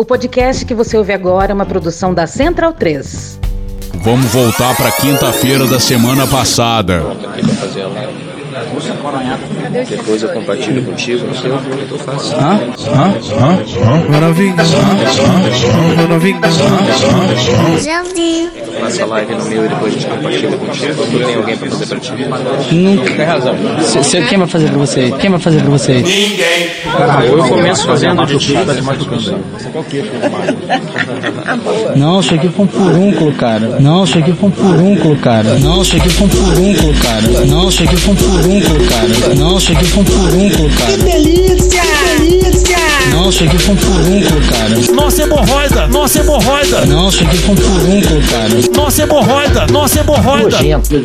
O podcast que você ouve agora é uma produção da Central 3. Vamos voltar pra quinta-feira da semana passada. Depois eu compartilho contigo no seu, eu faço. Hã? Hã? Hã? Hã? Maravilha. Hã? Hã? Maravilha. Hã? Jardim. Faço a live no meu e depois a gente compartilha contigo. Tu tem alguém pra fazer pra ti? Nunca. Tem razão. Se, se, quem vai fazer pra vocês? Quem vai fazer pra vocês? Eu começo fazendo de ti. Não, isso aqui foi um furúnculo, cara. Não, isso aqui foi um furúnculo, cara. Não, isso aqui foi um furúnculo, cara. Não, isso aqui foi um furúnculo, cara. Não, isso aqui foi um furúnculo, cara. delícia! delícia! Não, isso aqui foi um furúnculo, cara. Nossa hemorroida! Nossa hemorroida! Não, isso aqui foi um furúnculo, cara. Nossa hemorroida! Nossa hemorroida!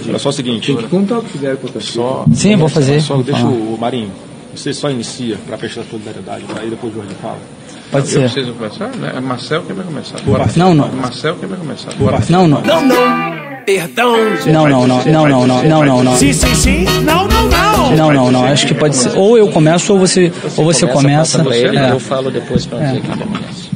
Olha só o seguinte. Contar o que fizeram com a pessoa. Sim, vou fazer. Só Vou deixa falar. o Marinho. Você só inicia para prestar solidariedade, aí depois o Jorge fala. Pode Eu ser. preciso começar? né? É Marcel quem vai começar. Bora. Não, não. Marcel quem vai começar. Não, não. Não, não! Perdão! Não, não, não. Não, não, não. Não, não, não. Sim, sim, sim! Não, não, não! Não, não, não. Acho que pode ser. Ou eu começo ou você, ou você começa. Ele, É. eu falo depois pra você quem começa.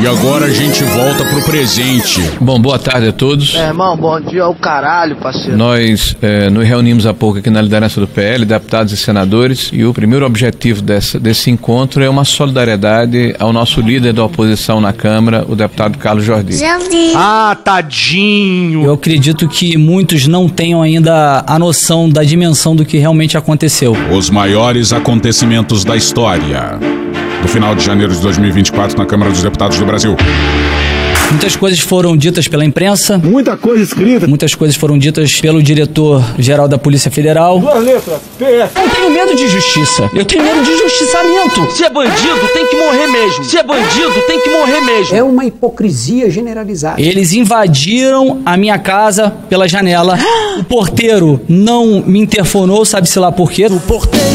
E agora a gente volta pro presente. Bom, boa tarde a todos. É, irmão, bom dia ao caralho, parceiro. Nós eh, nos reunimos há pouco aqui na liderança do PL, deputados e senadores, e o primeiro objetivo dessa, desse encontro é uma solidariedade ao nosso líder da oposição na Câmara, o deputado Carlos Jordi. Jardim. Ah, tadinho! Eu acredito que muitos não tenham ainda a noção da dimensão do que realmente aconteceu. Os maiores acontecimentos da história. Do final de janeiro de 2024 na Câmara dos Deputados do Brasil. Muitas coisas foram ditas pela imprensa, Muita coisa escrita. muitas coisas foram ditas pelo diretor-geral da Polícia Federal. Duas letras. PS. Eu tenho medo de justiça. Eu tenho medo de justiçamento. Se é bandido, tem que morrer mesmo. Se é bandido, tem que morrer mesmo. É uma hipocrisia generalizada. Eles invadiram a minha casa pela janela. O porteiro não me interfonou, sabe-se lá por quê. O porteiro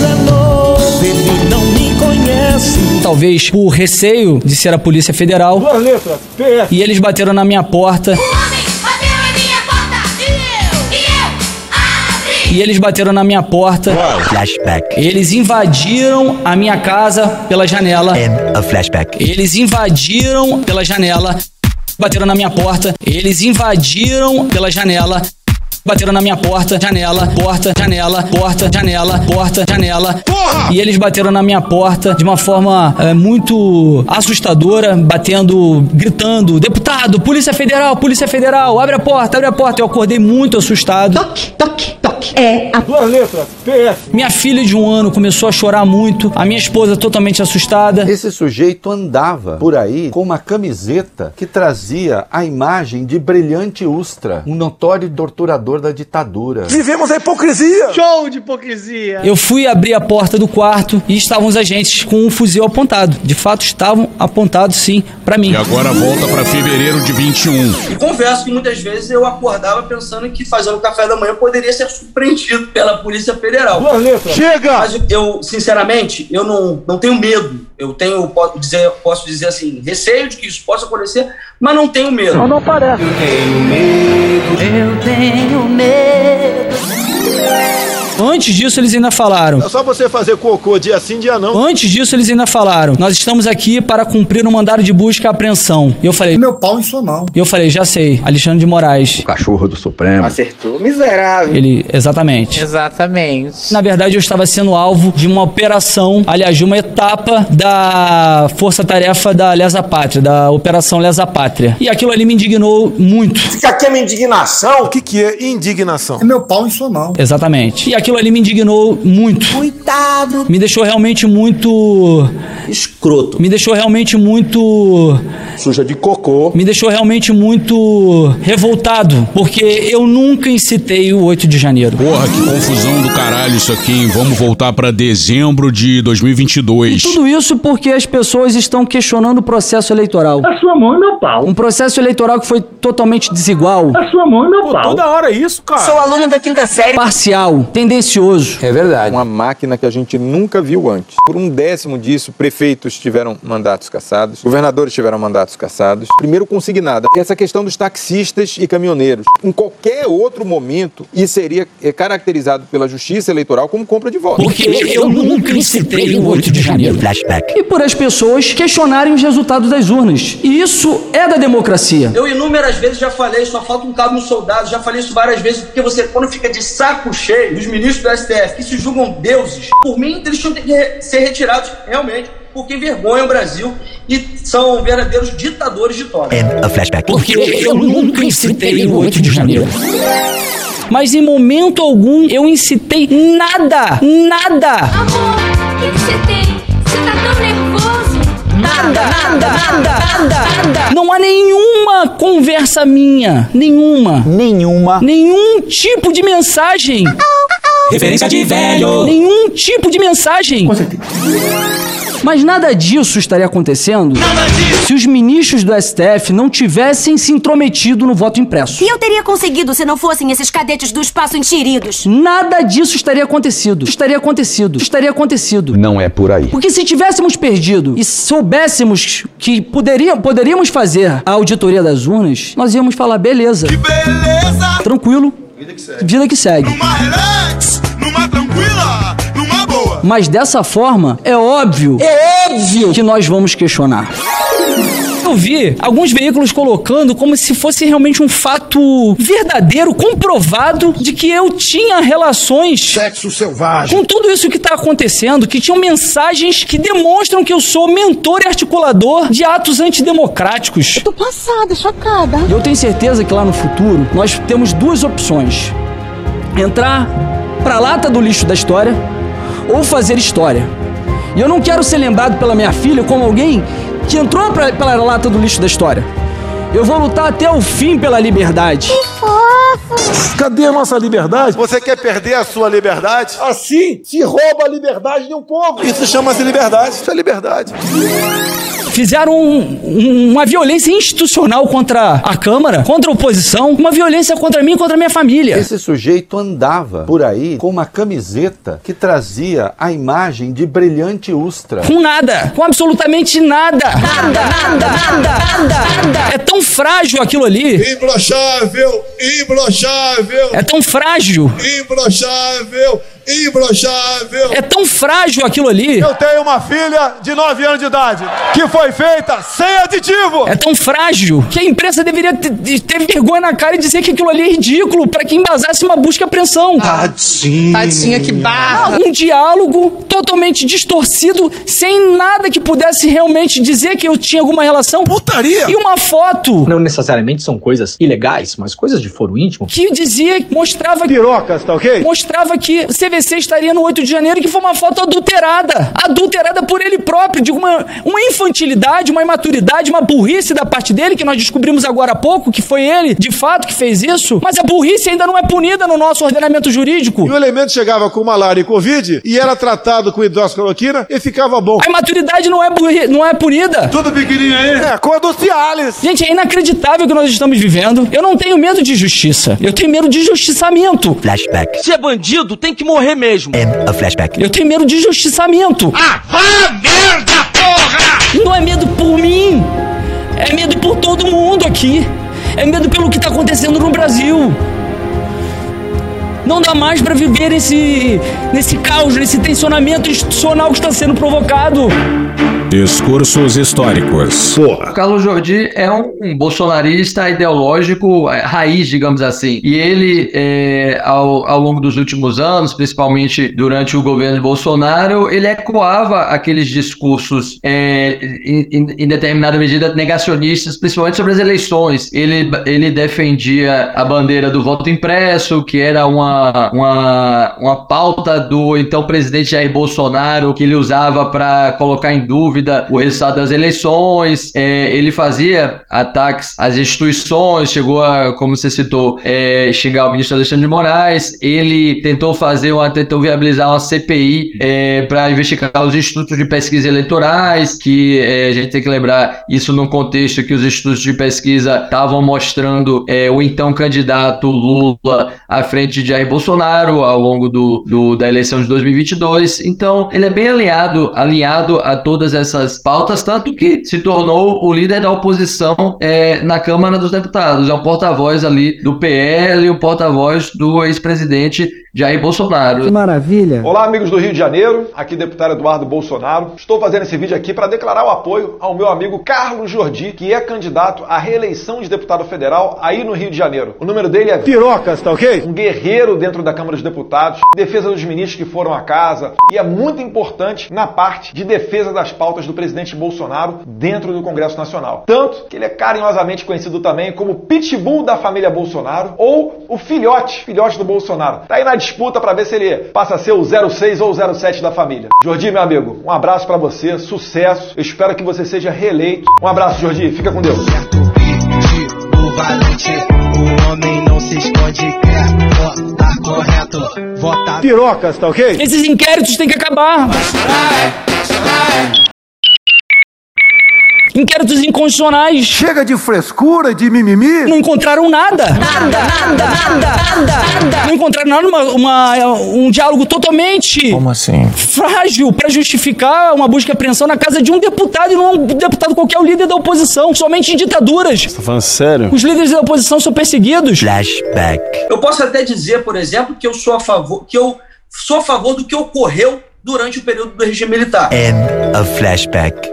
Talvez por receio de ser a Polícia Federal. Duas letras. PS. E eles bateram na minha porta. E eles bateram na minha porta. Flashback. Eles invadiram a minha casa pela janela. Flashback. Eles invadiram pela janela. Bateram na minha porta. Eles invadiram pela janela. Bateram na minha porta, janela, porta, janela, porta, janela, porta, janela. E eles bateram na minha porta de uma forma é, muito assustadora, batendo, gritando: Deputado, Polícia Federal, Polícia Federal, abre a porta, abre a porta. Eu acordei muito assustado. Toque, toque, toque. É a Duas letras. PS. Minha filha de um ano começou a chorar muito, a minha esposa totalmente assustada. Esse sujeito andava por aí com uma camiseta que trazia a imagem de Brilhante Ustra, um notório torturador da ditadura. Vivemos a hipocrisia. Show de hipocrisia. Eu fui abrir a porta do quarto e estavam os agentes com um fuzil apontado. De fato, estavam apontados sim pra mim. E agora volta pra fevereiro de 21. E confesso que muitas vezes eu acordava pensando que fazendo café da manhã poderia ser surpreendido pela Polícia Federal. Duas letras. Chega. Mas eu, sinceramente, eu não, não tenho medo. Eu tenho, posso dizer, posso dizer assim, receio de que isso possa acontecer, mas não tenho medo. Não parece. Antes disso, eles ainda falaram. É só você fazer cocô dia sim, dia não. Antes disso, eles ainda falaram: Nós estamos aqui para cumprir um mandado de busca e apreensão. E eu falei: meu pau em sua mão. E eu falei: Já sei, Alexandre de Moraes. Cachorro do Supremo. Acertou, miserável. Ele, exatamente. Exatamente. Na verdade, eu estava sendo alvo de uma operação, aliás, de uma etapa da Força Tarefa da Lesa Pátria, da Operação Lesa Pátria. E aquilo ali me indignou muito. Fica aqui a minha indignação. O que, que é indignação? É meu pau em sua mão. Exatamente. E aquilo ali me indignou muito. Coitado. Me deixou realmente muito. Escroto. Me deixou realmente muito. Suja de cocô. Me deixou realmente muito revoltado. Porque eu nunca incitei o 8 de janeiro. Porra, que confusão do caralho isso aqui, hein? Vamos voltar pra dezembro de 2022. Tudo isso porque as pessoas estão questionando o processo eleitoral. A sua mão e meu pau. Um processo eleitoral que foi totalmente desigual, A sua mão e meu pau. Toda hora é isso, cara. Sou aluno da quinta série. parcial, tendencioso. É verdade. Uma máquina que a gente nunca viu antes. Por um décimo disso, prefeitos tiveram mandatos cassados, governadores tiveram mandatos cassados. Primeiro consignada, essa questão dos taxistas e caminhoneiros. Em qualquer outro momento, isso seria é, caracterizado pela justiça eleitoral como compra de votos. Porque eu nunca incitei o 8 de janeiro. Flashback. E por as pessoas questionarem os resultados das urnas. E isso é da democracia. Eu inúmeras vezes já falei, só falta um cabo no soldado, já falei isso várias vezes, porque você, quando fica de saco cheio dos ministros do STF que se julgam deuses, por mim, eles tinham que ser retirados realmente porque envergonham o Brasil e são verdadeiros ditadores de toga. End of flashback. Porque eu nunca incitei o 8 de janeiro. Mas em momento algum eu incitei nada, nada. Amor, o que, que você tem? Você tá tão nervoso. Nada, nada, nada, nada, nada. Não há nenhuma conversa minha, nenhuma, Nenhuma. nenhum tipo de mensagem. Referência de velho. Nenhum tipo de mensagem. Mas nada disso estaria acontecendo se os ministros do STF não tivessem se intrometido no voto impresso. E eu teria conseguido se não fossem esses cadetes do espaço enxeridos. Nada disso estaria acontecido. Estaria acontecido. Estaria acontecido. Não é por aí. Porque se tivéssemos perdido e soubéssemos que poderia, poderíamos fazer a auditoria das urnas, nós íamos falar, beleza. Beleza. Tranquilo. Vida que segue. Numa relax, Mas dessa forma, é óbvio, é óbvio que nós vamos questionar. Eu vi alguns veículos colocando como se fosse realmente um fato verdadeiro, comprovado, de que eu tinha relações Sexo selvagem. com tudo isso que está acontecendo, que tinham mensagens que demonstram que eu sou mentor e articulador de atos antidemocráticos. Tô passada, chocada. Eu tenho certeza que lá no futuro nós temos duas opções: entrar pra lata do lixo da história ou fazer história. E eu não quero ser lembrado pela minha filha como alguém que entrou pra, pela lata do lixo da história. Eu vou lutar até o fim pela liberdade. Cadê a nossa liberdade? Você quer perder a sua liberdade? Assim se rouba a liberdade de um povo. Isso chama-se liberdade. Isso é liberdade. Fizeram um- um- uma violência institucional contra a Câmara, contra a oposição, uma violência contra mim e contra a minha família. Esse sujeito andava por aí com uma camiseta que trazia a imagem de brilhante Ustra. Com nada, com absolutamente nada. Nada, nada, nada, nada, nada. É tão frágil aquilo ali. Imbrochável, imbrochável, É tão frágil. imbrochável, imbrochável. É tão frágil aquilo ali. Eu tenho uma filha de 9 anos de idade que foi feita sem aditivo. É tão frágil que a imprensa deveria ter, vergonha na cara e dizer que aquilo ali é ridículo para que embasasse uma busca e apreensão. Tadinho. Tadinha, que barra. Um diálogo totalmente distorcido, sem nada que pudesse realmente dizer que eu tinha alguma relação. Putaria. E uma foto Não necessariamente são coisas ilegais, mas coisas de foro íntimo. que dizia, mostrava Pirocas, tá ok? mostrava que o CVC estaria no 8 de janeiro, que foi uma foto adulterada. Adulterada por ele próprio, de uma, uma infantilidade, uma imaturidade, uma burrice da parte dele, que nós descobrimos agora há pouco, que foi ele, de fato, que fez isso. Mas a burrice ainda não é punida no nosso ordenamento jurídico. E o elemento chegava com malária e covid e era tratado com hidroxicloroquina e ficava bom. A imaturidade não é, burri, não é punida. Tudo pequenininho aí. É, cor do Cialis. Gente, é inacreditável o que nós estamos vivendo. Eu não tenho medo de justiça. Eu tenho medo de justiçamento. Flashback. Se é bandido, tem que morrer mesmo. End of flashback. Eu tenho medo de justiçamento. Ah, vá merda, porra! Não é medo por mim. É medo por todo mundo aqui. É medo pelo que está acontecendo no Brasil. Não dá mais para viver nesse, nesse caos, nesse tensionamento institucional que está sendo provocado. Discursos históricos. O Carlos Jordi é um, um bolsonarista ideológico é, raiz, digamos assim. E ele, é, ao, ao longo dos últimos anos, principalmente durante o governo de Bolsonaro, ele ecoava aqueles discursos, é, em, em- em determinada medida, negacionistas, principalmente sobre as eleições. Ele, ele defendia a bandeira do voto impresso, que era uma, uma, uma pauta do então presidente Jair Bolsonaro, que ele usava para colocar em dúvida o resultado das eleições, é, ele fazia ataques às instituições, chegou a, como você citou, é, xingar o ministro Alexandre de Moraes, ele tentou fazer uma, tentou viabilizar uma CPI é, para investigar os institutos de pesquisa eleitorais, que é, a gente tem que lembrar isso num contexto que os institutos de pesquisa estavam mostrando é, o então candidato Lula à frente de Jair Bolsonaro ao longo do, do, da eleição de 2022. Então, ele é bem alinhado, alinhado a todas essas pautas, tanto que se tornou o líder da oposição é, na Câmara dos Deputados. É o porta-voz ali do PL e o porta-voz do ex-presidente Jair Bolsonaro. Que maravilha. Olá, amigos do Rio de Janeiro. Aqui, deputado Eduardo Bolsonaro. Estou fazendo esse vídeo aqui para declarar o apoio ao meu amigo Carlos Jordi, que é candidato à reeleição de deputado federal aí no Rio de Janeiro. O número dele é Pirocas, tá ok? um guerreiro dentro da Câmara dos Deputados, defesa dos ministros que foram à casa e é muito importante na parte de defesa das pautas do presidente Bolsonaro dentro do Congresso Nacional. Tanto que ele é carinhosamente conhecido também como Pitbull da família Bolsonaro ou o filhote, filhote do Bolsonaro. Tá aí na disputa para ver se ele passa a ser o 06 ou o 07 da família. Jordi, meu amigo, um abraço para você, sucesso. Eu espero que você seja reeleito. Um abraço, Jordi. Fica com Deus. O homem não se esconde, quer votar correto, votar Pirocas, tá ok? Esses inquéritos têm que acabar. Inquéritos inconstitucionais. Chega de frescura, de mimimi. Não encontraram nada. Nada, nada, nada, nada. Não encontraram nada, uma, uma- um diálogo totalmente Como assim? frágil para justificar uma busca e apreensão na casa de um deputado e não um deputado qualquer, o líder da oposição. Somente em ditaduras. Tá falando sério? Os líderes da oposição são perseguidos. flashback. Eu posso até dizer, por exemplo, que eu sou a favor, que eu sou a favor do que ocorreu durante o período do regime militar. End of flashback.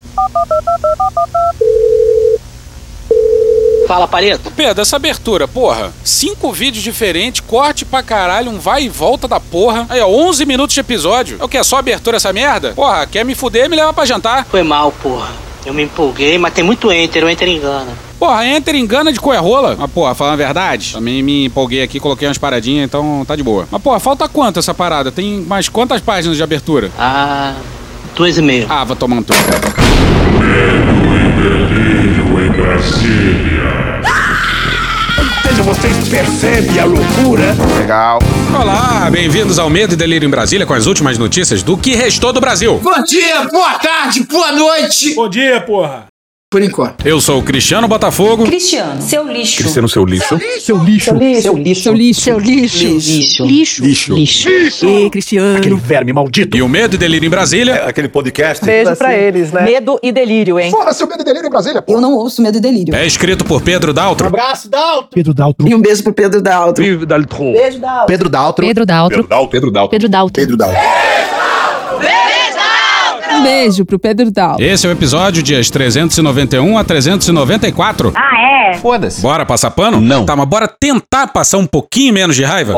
Fala, Pareto. Pedro, essa abertura, porra. Cinco vídeos diferentes, corte pra caralho, um vai e volta da porra. Aí, ó, 11 minutos de episódio. É o que? É só abertura essa merda? Porra, quer me fuder, me leva pra jantar. Foi mal, porra. Eu me empolguei, mas tem muito enter, o enter engana. Porra, Enter engana de coerrola. Mas, porra, falando a verdade, também me empolguei aqui, coloquei umas paradinhas, então tá de boa. Mas, porra, falta quanto essa parada? Tem mais quantas páginas de abertura? Ah, duas e meia. Ah, vou tomar um tempo. Seja vocês percebem a loucura. Legal. Olá, bem-vindos ao Medo e Delírio em Brasília com as últimas notícias do que restou do Brasil. Bom dia, boa tarde, boa noite. Bom dia, porra. Por enquanto. Eu sou o Cristiano Botafogo. Cristiano, seu lixo. Cristiano, seu lixo. Seu lixo. Seu lixo. Seu lixo. Seu lixo. Lixo. Lixo. Lixo. Ei, Cristiano. Aquele verme maldito. E o Medo e Delírio em Brasília. Aquele podcast. Beijo pra eles, né? Medo e delírio, hein? Fora seu medo e delírio em Brasília, pô. Eu não ouço medo e delírio. É escrito por Pedro Daltro. Abraço, Dalton. Pedro Daltro. E um beijo pro Pedro Daltro. Beijo da Pedro Daltro. Pedro Daltro. Pedro Daltro. Pedro Daltro. Pedro Daltro. Pedro Daltro. Um beijo pro Pedro Daltro. Esse é o episódio dias 391 a 394. Ah, é? Foda-se. Bora passar pano? Não. Tá, mas bora tentar passar um pouquinho menos de raiva?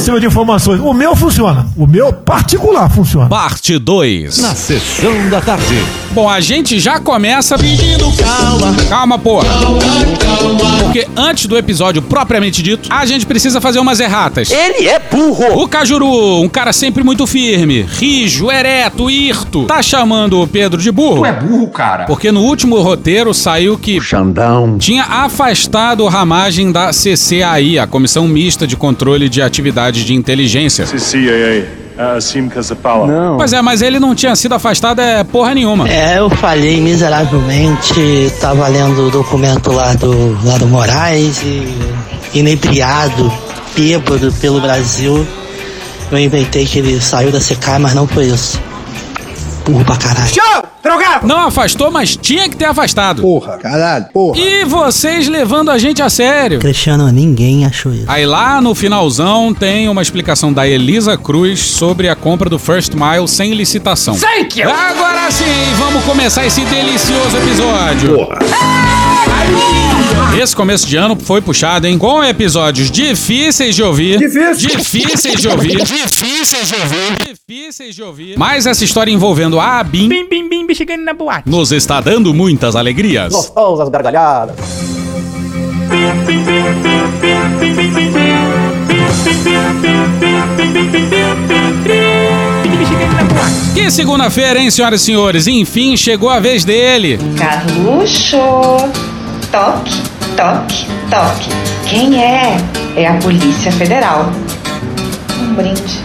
Cima de informações. O meu funciona. O meu particular funciona. Parte 2. Sessão da tarde. Bom, a gente já começa. Pedindo calma. Calma, porra. Porque antes do episódio propriamente dito, a gente precisa fazer umas erratas. Ele é burro. O Cajuru, um cara sempre muito firme, rijo, ereto, hirto, tá chamando o Pedro de burro. Tu é burro, cara. Porque no último roteiro saiu que Xandão. tinha afastado a ramagem da CCAI, a Comissão Mista de Controle de Atividades de Inteligência. CCAA, fala. Não. Pois é, mas ele não tinha sido afastado é porra nenhuma. É, eu falhei miseravelmente. Tava lendo o documento lá do, lá do Moraes e inebriado, bêbado pelo Brasil. Eu inventei que ele saiu da CK, mas não foi isso. Burro pra caralho. Não afastou, mas tinha que ter afastado. Porra, caralho, porra. E vocês levando a gente a sério. Cristiano, ninguém achou isso. Aí lá no finalzão tem uma explicação da Elisa Cruz sobre a compra do First Mile sem licitação. Thank you. Agora sim, vamos começar esse delicioso episódio. Esse começo de ano foi puxado, hein? Com episódios difíceis de ouvir. Difícil. Difíceis de ouvir. difíceis de ouvir. Difíceis de ouvir. Mas essa história envolvendo a Abin Bim, bim, bim, chegando na boate. nos está dando muitas alegrias. Gostosas gargalhadas. Que segunda-feira, hein, senhoras e senhores? Enfim, chegou a vez dele. Carluxo. Toque, toque, toque. Quem é? É a Polícia Federal. Um brinde.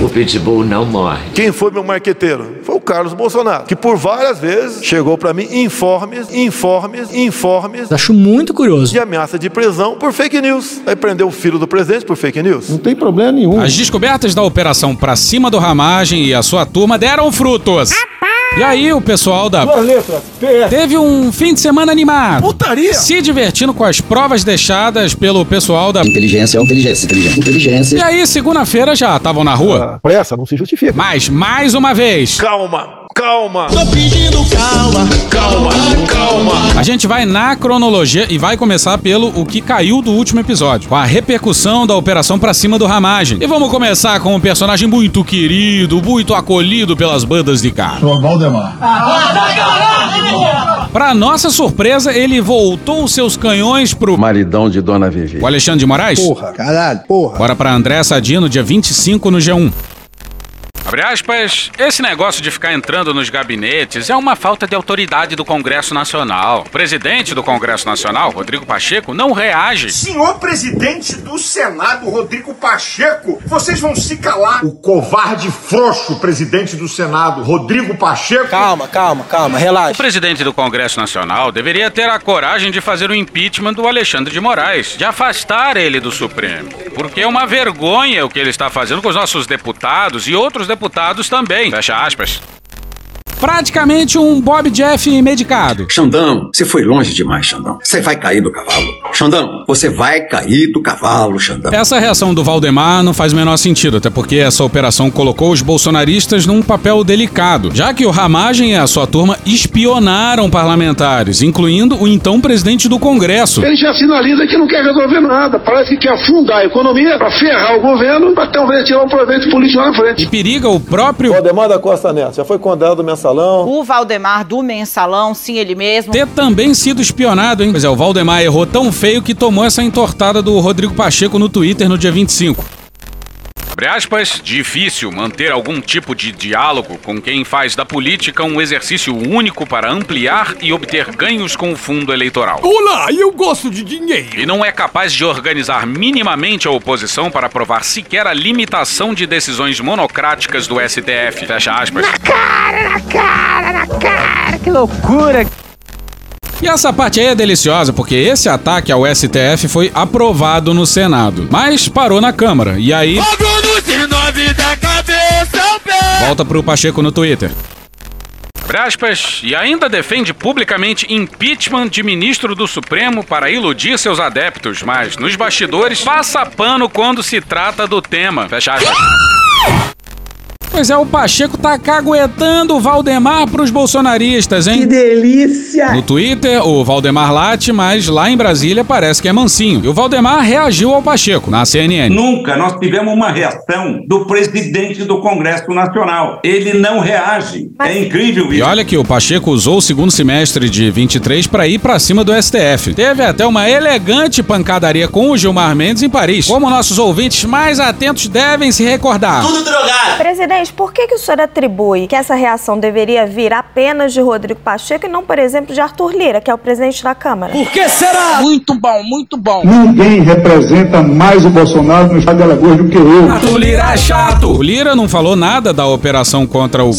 O Pitbull não morre. Quem foi meu marqueteiro? Foi o Carlos Bolsonaro, que por várias vezes chegou para mim informes, informes, informes. Acho muito curioso. De ameaça de prisão por fake news. Aí prendeu o filho do presidente por fake news. Não tem problema nenhum. As descobertas da operação pra cima do Ramagem e a sua turma deram frutos. E aí, o pessoal da. Duas letras, PS. Teve um fim de semana animado. Putaria! Se divertindo com as provas deixadas pelo pessoal da. Inteligência, inteligência, inteligência, inteligência. E aí, segunda-feira já estavam na rua. Ah, pressa, não se justifica. Mas, mais uma vez. Calma, calma. Tô pedindo calma, calma, calma. A gente vai na cronologia e vai começar pelo o que caiu do último episódio, com a repercussão da operação pra cima do Ramagem. E vamos começar com um personagem muito querido, muito acolhido pelas bandas de cá. Sou Valdemar. Pra nossa surpresa, ele voltou os seus canhões pro Maridão de Dona Vivi. o Alexandre de Moraes. Porra, caralho, porra. Bora pra André Sadino, dia 25 no G1. Abre aspas, esse negócio de ficar entrando nos gabinetes é uma falta de autoridade do Congresso Nacional. O presidente do Congresso Nacional, Rodrigo Pacheco, não reage. Senhor presidente do Senado, Rodrigo Pacheco, vocês vão se calar. O covarde frouxo presidente do Senado, Rodrigo Pacheco. Calma, calma, calma, O relaxa. presidente do Congresso Nacional deveria ter a coragem de fazer o impeachment do Alexandre de Moraes, de afastar ele do Supremo. Porque é uma vergonha o que ele está fazendo com os nossos deputados e outros deputados também. Fecha aspas. Praticamente um Bob Jeff medicado. Xandão, você foi longe demais, Xandão. Você vai cair do cavalo. Xandão, você vai cair do cavalo, Xandão. Essa reação do Valdemar não faz o menor sentido, até porque essa operação colocou os bolsonaristas num papel delicado, já que o Ramagem e a sua turma espionaram parlamentares, incluindo o então presidente do Congresso. Ele já sinaliza que não quer resolver nada. Parece que quer afundar a economia para ferrar o governo, para talvez tirar um proveito político lá na frente. E periga o próprio Valdemar da Costa Neto, já foi condenado do mensalão. O Valdemar do Mensalão, sim, ele mesmo. ter também sido espionado, hein? Pois é, o Valdemar errou tão feio que tomou essa entortada do Rodrigo Pacheco no Twitter no dia 25. Abre aspas, difícil manter algum tipo de diálogo com quem faz da política um exercício único para ampliar e obter ganhos com o fundo eleitoral. Olá, eu gosto de dinheiro. E não é capaz de organizar minimamente a oposição para aprovar sequer a limitação de decisões monocráticas do STF. Fecha aspas. Cara, na cara, na cara, que loucura. E essa parte aí é deliciosa, porque esse ataque ao STF foi aprovado no Senado, mas parou na Câmara. E aí. Volta pro Pacheco no Twitter. Aspas, e ainda defende publicamente impeachment de ministro do Supremo para iludir seus adeptos, mas nos bastidores passa pano quando se trata do tema. Fecha aspas. Pois é, o Pacheco tá caguetando o Valdemar pros bolsonaristas, hein? Que delícia. No Twitter, o Valdemar late, mas lá em Brasília parece que é mansinho. E o Valdemar reagiu ao Pacheco, na CNN. Nunca nós tivemos uma reação do presidente do Congresso Nacional. Ele não reage. É incrível E isso. olha que o Pacheco usou o segundo semestre de 23 para ir pra cima do STF. Teve até uma elegante pancadaria com o Gilmar Mendes em Paris, como nossos ouvintes mais atentos devem se recordar. Presidente, por que, que o senhor atribui que essa reação deveria vir apenas de Rodrigo Pacheco e não, por exemplo, de Arthur Lira, que é o presidente da Câmara? Por que será? Muito bom, muito bom. Ninguém representa mais o Bolsonaro no estado de Alagoas do que eu. Arthur Lira é chato. O Lira não falou nada da operação contra o.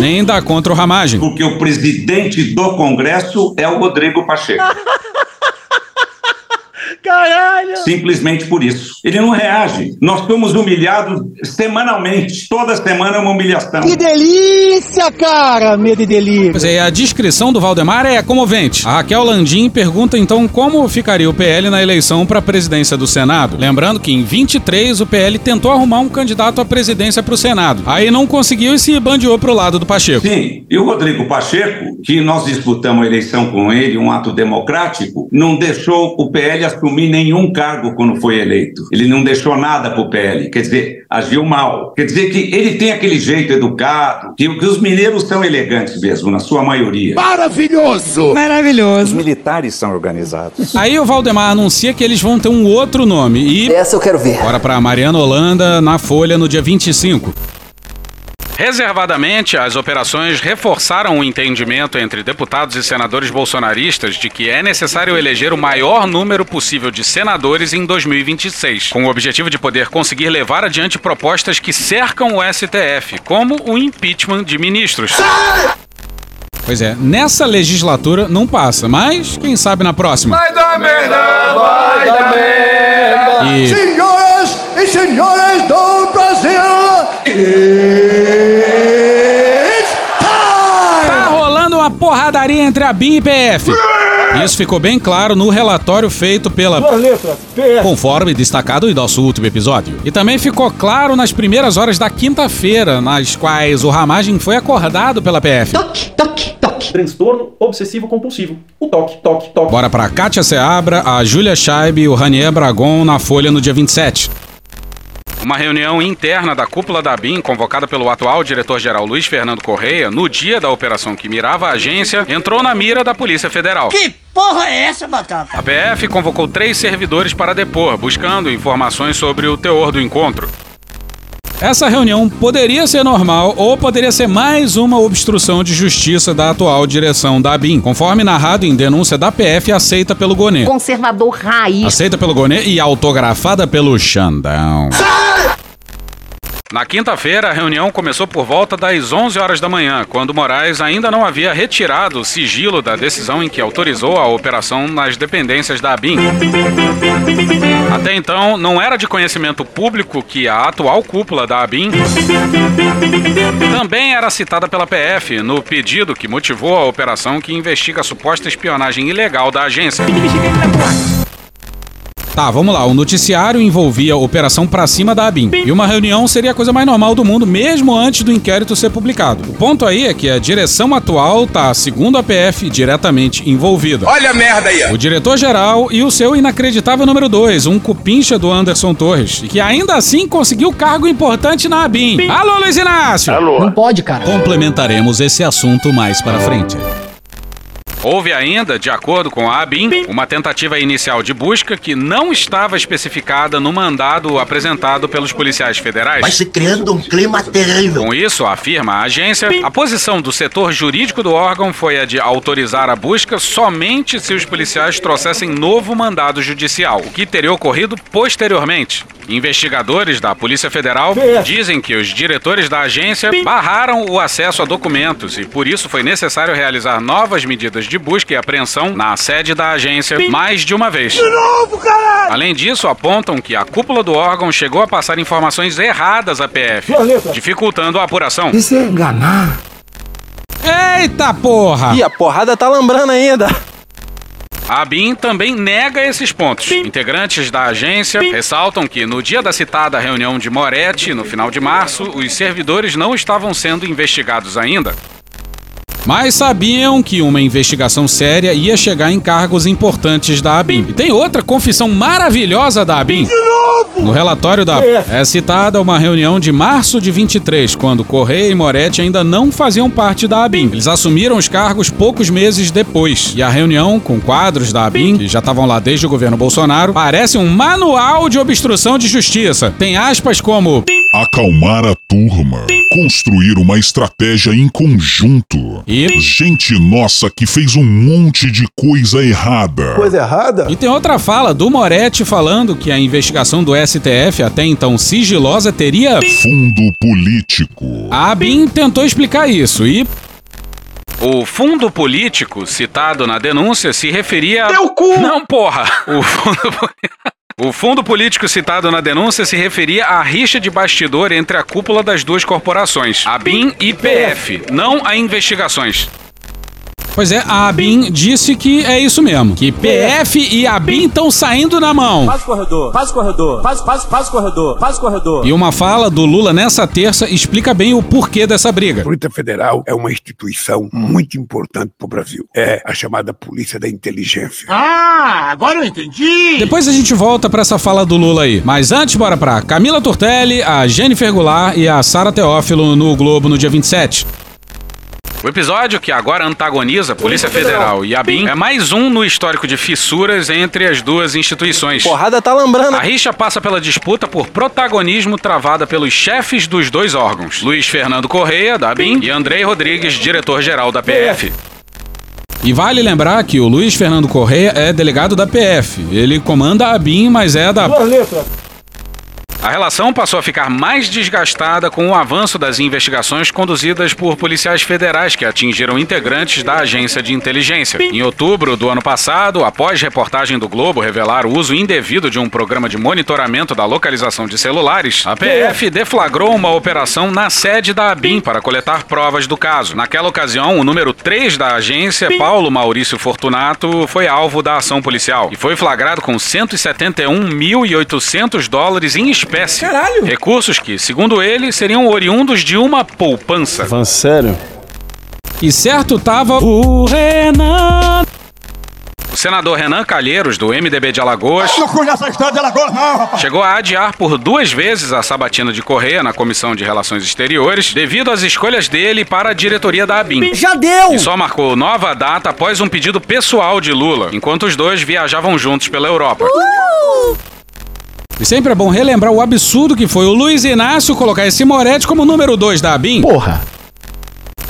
Nem da contra o Ramagem. Porque o presidente do Congresso é o Rodrigo Pacheco. Caralho. Simplesmente por isso. Ele não reage. Nós somos humilhados semanalmente. Toda semana é uma humilhação. Que delícia, cara. Medo e delícia. Pois é, a descrição do Valdemar é comovente. A Raquel Landim pergunta então como ficaria o PL na eleição para a presidência do Senado. Lembrando que em 23 o PL tentou arrumar um candidato à presidência para o Senado. Aí não conseguiu e se bandeou pro lado do Pacheco. Sim, e o Rodrigo Pacheco, que nós disputamos a eleição com ele, um ato democrático, não deixou o PL assumir nenhum cargo quando foi eleito. Ele não deixou nada para o PL. Quer dizer, agiu mal. Quer dizer que ele tem aquele jeito educado, que, que os mineiros são elegantes mesmo, na sua maioria. Maravilhoso! Maravilhoso. Os militares são organizados. Aí o Valdemar anuncia que eles vão ter um outro nome e. Essa eu quero ver. Bora pra Mariana Holanda na Folha no dia 25. Reservadamente, as operações reforçaram o entendimento entre deputados e senadores bolsonaristas de que é necessário eleger o maior número possível de senadores em 2026, com o objetivo de poder conseguir levar adiante propostas que cercam o STF, como o impeachment de ministros. Pois é, nessa legislatura não passa, mas quem sabe na próxima. Vai dar merda, vai dar merda. E- Senhoras e senhores do Brasil, uma porradaria entre a BIM e PF. Isso ficou bem claro no relatório feito pela. Duas letras, PF. Conforme destacado em nosso último episódio. E também ficou claro nas primeiras horas da quinta-feira, nas quais o Ramagem foi acordado pela PF. Toque, toque, toque. Transtorno obsessivo compulsivo. O toque, toque, toque. Bora pra Kátia Seabra, a Júlia Scheib e o Ranier Bragon na Folha no dia 27. Uma reunião interna da cúpula da BIM, convocada pelo atual diretor-geral Luiz Fernando Correia, no dia da operação que mirava a agência, entrou na mira da Polícia Federal. Que porra é essa, Batata? A PF convocou três servidores para depor, buscando informações sobre o teor do encontro. Essa reunião poderia ser normal ou poderia ser mais uma obstrução de justiça da atual direção da BIM, conforme narrado em denúncia da PF aceita pelo Gonê. Conservador raiz. Aceita pelo Gonê e autografada pelo Xandão. Na quinta-feira, a reunião começou por volta das 11 horas da manhã, quando Moraes ainda não havia retirado o sigilo da decisão em que autorizou a operação nas dependências da ABIN. Até então, não era de conhecimento público que a atual cúpula da ABIN também era citada pela PF no pedido que motivou a operação que investiga a suposta espionagem ilegal da agência. Tá, vamos lá. O noticiário envolvia operação pra cima da ABIN. E uma reunião seria a coisa mais normal do mundo, mesmo antes do inquérito ser publicado. O ponto aí é que a direção atual tá, segundo a PF, diretamente envolvida. Olha a merda aí, ó. O diretor-geral e o seu inacreditável número 2, um cupincha do Anderson Torres, e que ainda assim conseguiu cargo importante na ABIN. Alô, Luiz Inácio! Alô. Não pode, cara. Complementaremos esse assunto mais para frente. Houve ainda, de acordo com a ABIN, uma tentativa inicial de busca que não estava especificada no mandado apresentado pelos policiais federais. Vai se criando um clima terrível. Com isso, afirma a agência, a posição do setor jurídico do órgão foi a de autorizar a busca somente se os policiais trouxessem novo mandado judicial, o que teria ocorrido posteriormente. Investigadores da Polícia Federal dizem que os diretores da agência barraram o acesso a documentos e por isso foi necessário realizar novas medidas de busca e apreensão na sede da agência mais de uma vez. De novo, caralho! Além disso, apontam que a cúpula do órgão chegou a passar informações erradas à PF, dificultando a apuração. Isso é enganar. Eita porra! E a porrada tá lambrando ainda. A BIM também nega esses pontos. Integrantes da agência ressaltam que no dia da citada reunião de Moretti, no final de março, os servidores não estavam sendo investigados ainda. Mas sabiam que uma investigação séria ia chegar em cargos importantes da ABIN. E tem outra confissão maravilhosa da ABIN. No relatório da é citada uma reunião de março de 23, quando Correia e Moretti ainda não faziam parte da ABIN. Eles assumiram os cargos poucos meses depois. E a reunião com quadros da ABIN, que já estavam lá desde o governo Bolsonaro, parece um manual de obstrução de justiça. Tem aspas como Acalmar a turma. Construir uma estratégia em conjunto. E? Gente nossa que fez um monte de coisa errada. Coisa errada? E tem outra fala do Moretti falando que a investigação do STF, até então sigilosa, teria. Fundo político. A ABIN tentou explicar isso e. O fundo político citado na denúncia se referia. Teu cu! Não, porra! O fundo. O fundo político citado na denúncia se referia à rixa de bastidor entre a cúpula das duas corporações, a BIM e PF, não a investigações. Pois é, a ABIN disse que é isso mesmo, que PF e ABIN estão saindo na mão. Faz o corredor, faz o corredor, faz, faz, faz o corredor, faz o corredor. E uma fala do Lula nessa terça explica bem o porquê dessa briga. A Polícia Federal é uma instituição muito importante para o Brasil. É a chamada Polícia da Inteligência. Ah, agora eu entendi. Depois a gente volta pra essa fala do Lula aí. Mas antes, bora pra Camila Tortelli, a Jennifer Goulart e a Sara Teófilo no Globo no dia 27. O episódio que agora antagoniza a Polícia Federal e a BIM é mais um no histórico de fissuras entre as duas instituições. Porrada tá lambrando. A rixa passa pela disputa por protagonismo travada pelos chefes dos dois órgãos, Luiz Fernando Correia, da BIM, e Andrei Rodrigues, diretor-geral da PF. E vale lembrar que o Luiz Fernando Correia é delegado da PF. Ele comanda a BIM, mas é da. A relação passou a ficar mais desgastada com o avanço das investigações conduzidas por policiais federais que atingiram integrantes da agência de inteligência. Em outubro do ano passado, após reportagem do Globo revelar o uso indevido de um programa de monitoramento da localização de celulares, a PF deflagrou uma operação na sede da ABIN para coletar provas do caso. Naquela ocasião, o número 3 da agência, Paulo Maurício Fortunato, foi alvo da ação policial e foi flagrado com 171.800 dólares em espécie. Caralho! Recursos que, segundo ele, seriam oriundos de uma poupança. Falando sério? E certo tava o Renan. O senador Renan Calheiros, do MDB de Alagoas, Não conheço a história de Alagoas, não, rapaz. chegou a adiar por duas vezes a sabatina de Correia na Comissão de Relações Exteriores, devido às escolhas dele para a diretoria da ABIN. Já deu! E só marcou nova data após um pedido pessoal de Lula, enquanto os dois viajavam juntos pela Europa. E sempre é bom relembrar o absurdo que foi o Luiz Inácio colocar esse Moretti como número 2 da ABIN. Porra!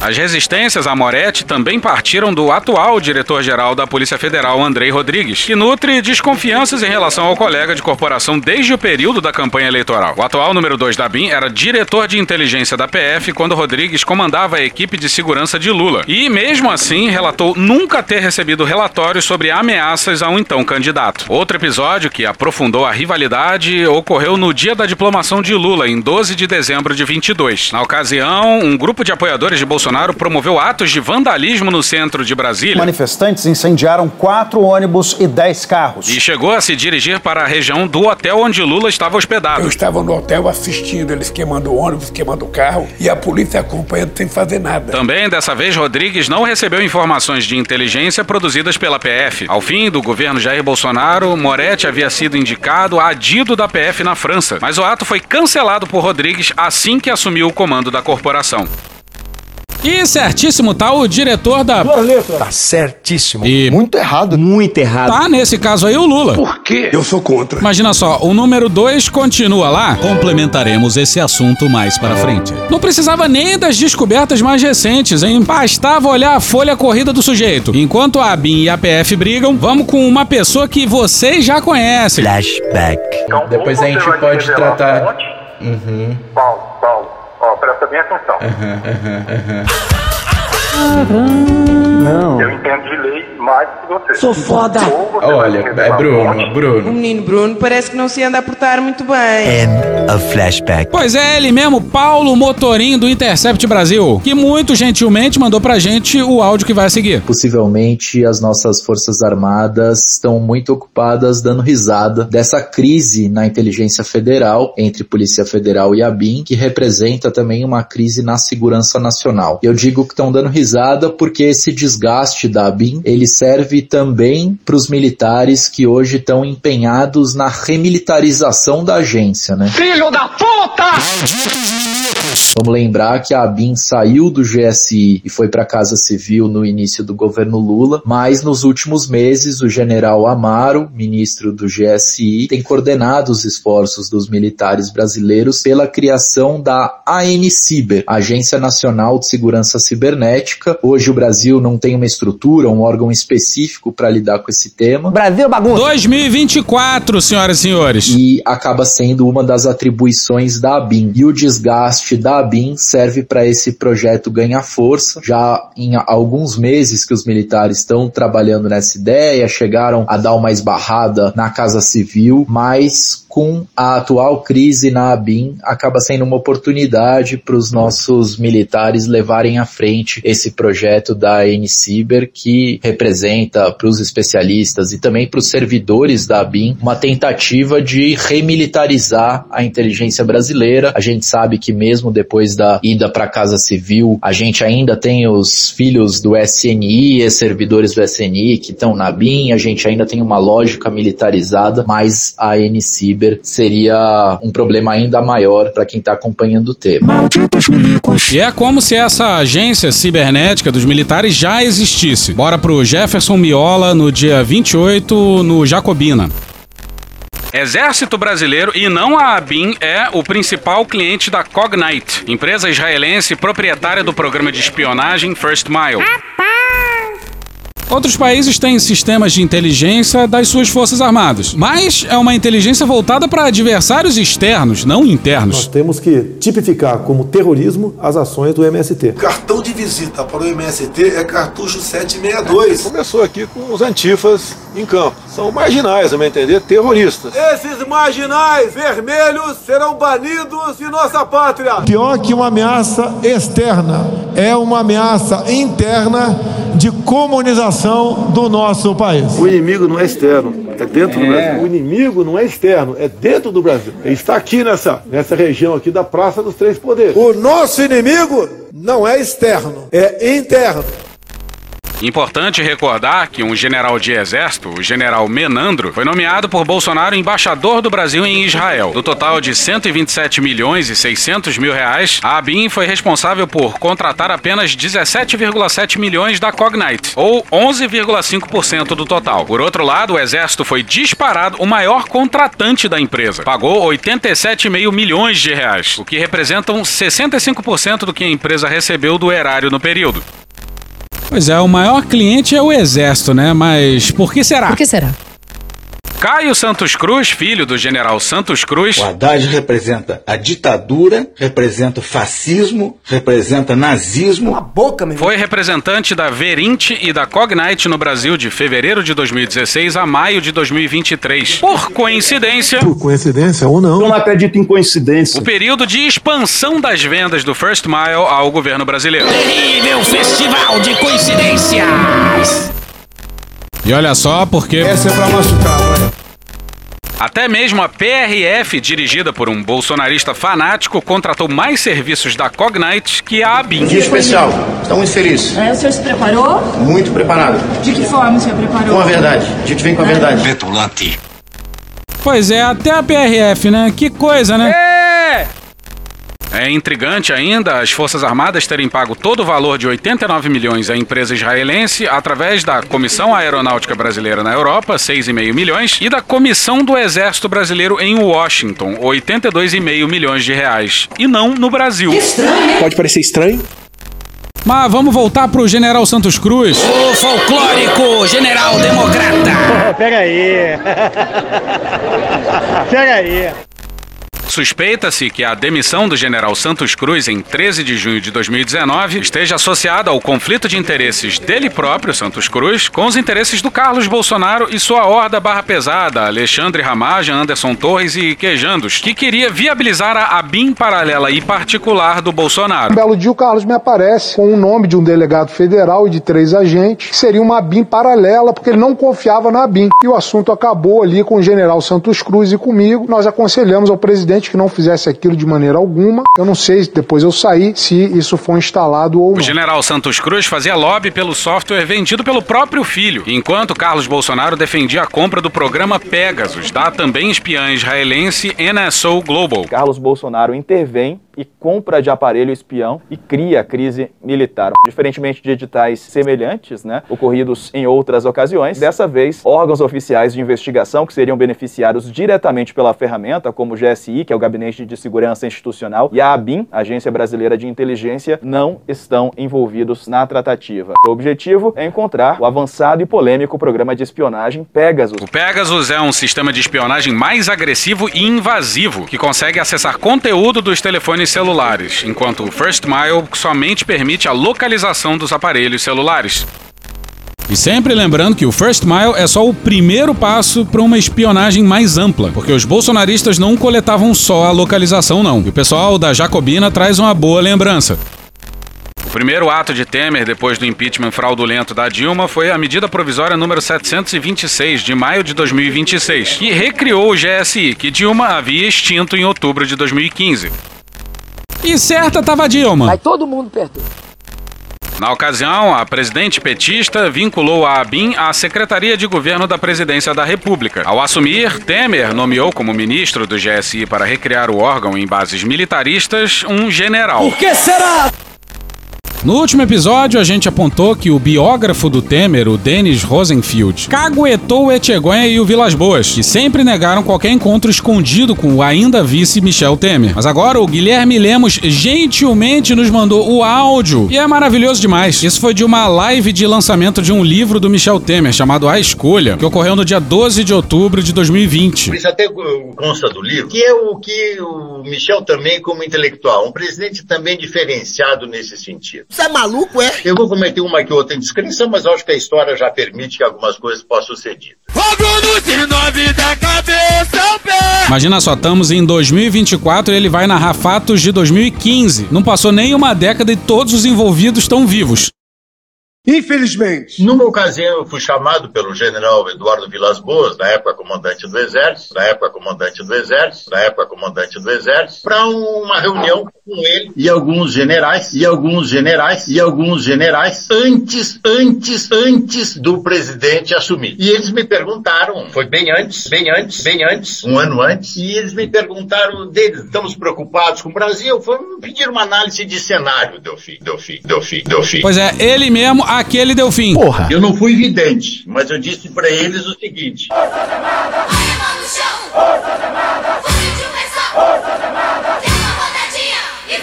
As resistências a Moretti também partiram do atual diretor-geral da Polícia Federal, Andrei Rodrigues, que nutre desconfianças em relação ao colega de corporação desde o período da campanha eleitoral. O atual número 2 da BIM era diretor de inteligência da PF quando Rodrigues comandava a equipe de segurança de Lula. E, mesmo assim, relatou nunca ter recebido relatórios sobre ameaças a um então candidato. Outro episódio que aprofundou a rivalidade ocorreu no dia da diplomação de Lula, em 12 de dezembro de 22. Na ocasião, um grupo de apoiadores de Bolsonaro promoveu atos de vandalismo no centro de Brasília. Manifestantes incendiaram quatro ônibus e dez carros. E chegou a se dirigir para a região do hotel onde Lula estava hospedado. Eu estava no hotel assistindo eles queimando o ônibus, queimando o carro e a polícia acompanhando sem fazer nada. Também dessa vez, Rodrigues não recebeu informações de inteligência produzidas pela PF. Ao fim do governo Jair Bolsonaro, Moretti havia sido indicado adido da PF na França, mas o ato foi cancelado por Rodrigues assim que assumiu o comando da corporação. E certíssimo tá o diretor da. Tá certíssimo. E Muito errado. Muito errado. tá nesse caso aí o Lula. Por quê? Eu sou contra. Imagina só, o número 2 continua lá. Complementaremos esse assunto mais para frente. Não precisava nem das descobertas mais recentes, hein? Bastava olhar a folha corrida do sujeito. Enquanto a ABIN e a PF brigam, vamos com uma pessoa que vocês já conhecem. Flashback. Depois a gente pode tratar. Uhum. Paulo, Paulo, ó, presta bem atenção. Não. Eu entendo de lei mais do que você. Sou foda. Você Olha, é Bruno, Bruno. O menino Bruno parece que não se anda a portar muito bem. End of flashback. Pois é, ele mesmo, Paulo Motorim do Intercept Brasil, que muito gentilmente mandou pra gente o áudio que vai seguir. Possivelmente as nossas forças armadas estão muito ocupadas dando risada dessa crise na inteligência federal entre Polícia Federal e a BIM, que representa também uma crise na segurança nacional. Eu digo que estão dando risada porque esse desgaste da BIM, ele serve também para os militares que hoje estão empenhados na remilitarização da agência, né? Filho da puta! Vamos lembrar que a ABIN saiu do GSI e foi para a Casa Civil no início do governo Lula, mas nos últimos meses o general Amaro, ministro do GSI, tem coordenado os esforços dos militares brasileiros pela criação da ANCIBER, Agência Nacional de Segurança Cibernética. Hoje o Brasil não tem uma estrutura, um órgão específico para lidar com esse tema. Brasil bagunça. 2024, senhoras e senhores. E acaba sendo uma das atribuições da ABIN. E o desgaste da ABIN serve para esse projeto ganhar força. Já em alguns meses que os militares estão trabalhando nessa ideia, chegaram a dar uma esbarrada na Casa Civil, mas com a atual crise na ABIN, acaba sendo uma oportunidade para os nossos militares levarem à frente esse projeto da NCiber, que representa para os especialistas e também para os servidores da ABIN uma tentativa de remilitarizar a inteligência brasileira. A gente sabe que mesmo depois da ida para a Casa Civil, a gente ainda tem os filhos do SNI, servidores do SNI que estão na ABIN, a gente ainda tem uma lógica militarizada, mas a NCiber seria um problema ainda maior para quem está acompanhando o tema. E é como se essa agência cibernética dos militares já existisse. Bora pro Jefferson Miola no dia 28 no Jacobina. Exército Brasileiro e não a ABIN é o principal cliente da Cognite, empresa israelense proprietária do programa de espionagem First Mile. Outros países têm sistemas de inteligência das suas forças armadas, mas é uma inteligência voltada para adversários externos, não internos. Nós temos que tipificar como terrorismo as ações do MST. Cartão de visita para o MST é cartucho 762. Começou aqui com os antifas em campo. São marginais, a meu entender, terroristas. Esses marginais vermelhos serão banidos de nossa pátria. Pior que uma ameaça externa, é uma ameaça interna de comunização do nosso país. O inimigo não é externo, é dentro é. do Brasil. O inimigo não é externo, é dentro do Brasil. Ele está aqui nessa, nessa região aqui da Praça dos Três Poderes. O nosso inimigo não é externo, é interno. Importante recordar que um general de exército, o general Menandro, foi nomeado por Bolsonaro embaixador do Brasil em Israel. Do total de 127 milhões e 600 mil reais, a ABIN foi responsável por contratar apenas 17,7 milhões da Cognite, ou 11,5% do total. Por outro lado, o exército foi disparado o maior contratante da empresa. Pagou 87,5 milhões de reais, o que representam 65% do que a empresa recebeu do erário no período. Pois é, o maior cliente é o Exército, né? Mas por que será? Por que será? Caio Santos Cruz, filho do general Santos Cruz. O Haddad representa a ditadura, representa o fascismo, representa nazismo. A boca, meu Foi representante da Verint e da Cognite no Brasil de fevereiro de 2016 a maio de 2023. Por coincidência. Por coincidência ou não. Eu não acredito em coincidência. O período de expansão das vendas do First Mile ao governo brasileiro. Terrível festival de coincidências! E olha só, porque. Essa é pra machucar, olha. Até mesmo a PRF, dirigida por um bolsonarista fanático, contratou mais serviços da Cognite que a ABIN. Dia especial. Estou muito feliz. É, o senhor se preparou? Muito preparado. De que forma o senhor preparou? Com a verdade. A gente vem com a verdade. Petulante. Pois é, até a PRF, né? Que coisa, né? É! É intrigante ainda as Forças Armadas terem pago todo o valor de 89 milhões à empresa israelense através da Comissão Aeronáutica Brasileira na Europa, 6,5 milhões, e da Comissão do Exército Brasileiro em Washington, 82,5 milhões de reais, e não no Brasil. Estranho. Pode parecer estranho? Mas vamos voltar pro General Santos Cruz. O folclórico General Democrata. Pega aí. Pega aí. Suspeita-se que a demissão do general Santos Cruz em 13 de junho de 2019 esteja associada ao conflito de interesses dele próprio, Santos Cruz, com os interesses do Carlos Bolsonaro e sua horda barra pesada, Alexandre Ramagem, Anderson Torres e Quejandos, que queria viabilizar a ABIN paralela e particular do Bolsonaro. Um belo dia o Carlos me aparece com o nome de um delegado federal e de três agentes, que seria uma ABIN paralela, porque ele não confiava na ABIN. E o assunto acabou ali com o general Santos Cruz e comigo. Nós aconselhamos ao presidente que não fizesse aquilo de maneira alguma. Eu não sei, depois eu saí, se isso foi instalado ou não. O general Santos Cruz fazia lobby pelo software vendido pelo próprio filho, enquanto Carlos Bolsonaro defendia a compra do programa Pegasus, da também espiã israelense NSO Global. Carlos Bolsonaro intervém e compra de aparelho espião e cria crise militar. Diferentemente de editais semelhantes, né, ocorridos em outras ocasiões, dessa vez, órgãos oficiais de investigação que seriam beneficiados diretamente pela ferramenta, como o GSI, que é o Gabinete de Segurança Institucional, e a ABIN, Agência Brasileira de Inteligência, não estão envolvidos na tratativa. O objetivo é encontrar o avançado e polêmico programa de espionagem Pegasus. O Pegasus é um sistema de espionagem mais agressivo e invasivo, que consegue acessar conteúdo dos telefones celulares, enquanto o First Mile somente permite a localização dos aparelhos celulares. E sempre lembrando que o First Mile é só o primeiro passo para uma espionagem mais ampla, porque os bolsonaristas não coletavam só a localização, não. E o pessoal da Jacobina traz uma boa lembrança. O primeiro ato de Temer depois do impeachment fraudulento da Dilma foi a medida provisória número 726 de maio de 2026, que recriou o GSI, que Dilma havia extinto em outubro de 2015. E certa tava Dilma. Vai todo mundo perto. Na ocasião, a presidente petista vinculou a ABIN à Secretaria de Governo da Presidência da República. Ao assumir, Temer nomeou como ministro do GSI para recriar o órgão em bases militaristas um general. Por que será? No último episódio, a gente apontou que o biógrafo do Temer, o Denis Rosenfield, caguetou o Etchegoyen e o Vilas Boas, que sempre negaram qualquer encontro escondido com o ainda vice Michel Temer. Mas agora o Guilherme Lemos gentilmente nos mandou o áudio e é maravilhoso demais. Isso foi de uma live de lançamento de um livro do Michel Temer chamado A Escolha, que ocorreu no dia 12 de outubro de 2020. Isso até consta do livro, que é o que o Michel também, como intelectual, um presidente também diferenciado nesse sentido. Você é maluco, é? Eu vou cometer uma que outra indiscrição, mas acho que a história já permite que algumas coisas possam ser ditas. Fogo no sinove da cabeça ao pé. Imagina só, estamos em 2024 e ele vai narrar fatos de 2015. Não passou nem uma década e todos os envolvidos estão vivos. Infelizmente. Numa ocasião, eu fui chamado pelo general Eduardo Vilas Boas, na época comandante do Exército, na época comandante do Exército, na época comandante do Exército, para uma reunião com ele e alguns generais, e alguns generais, e alguns generais, antes, antes, antes do presidente assumir. E eles me perguntaram, foi bem antes, bem antes, bem antes, um ano antes, e eles me perguntaram deles, estamos preocupados com o Brasil? Foi pedir uma análise de cenário, Delfim, Delfim, Delfim, Delfim. Pois é, ele mesmo, aquele deu fim. Porra. Eu não fui vidente, mas eu disse para eles o seguinte.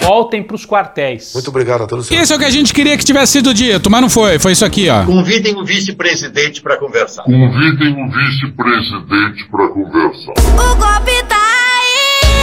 Voltem pros quartéis. Muito obrigado a todos. Isso é o que a gente queria que tivesse sido dito, mas não foi. Foi isso aqui, ó. Convidem o vice-presidente para conversar. Convidem o vice-presidente para conversar. O golpe.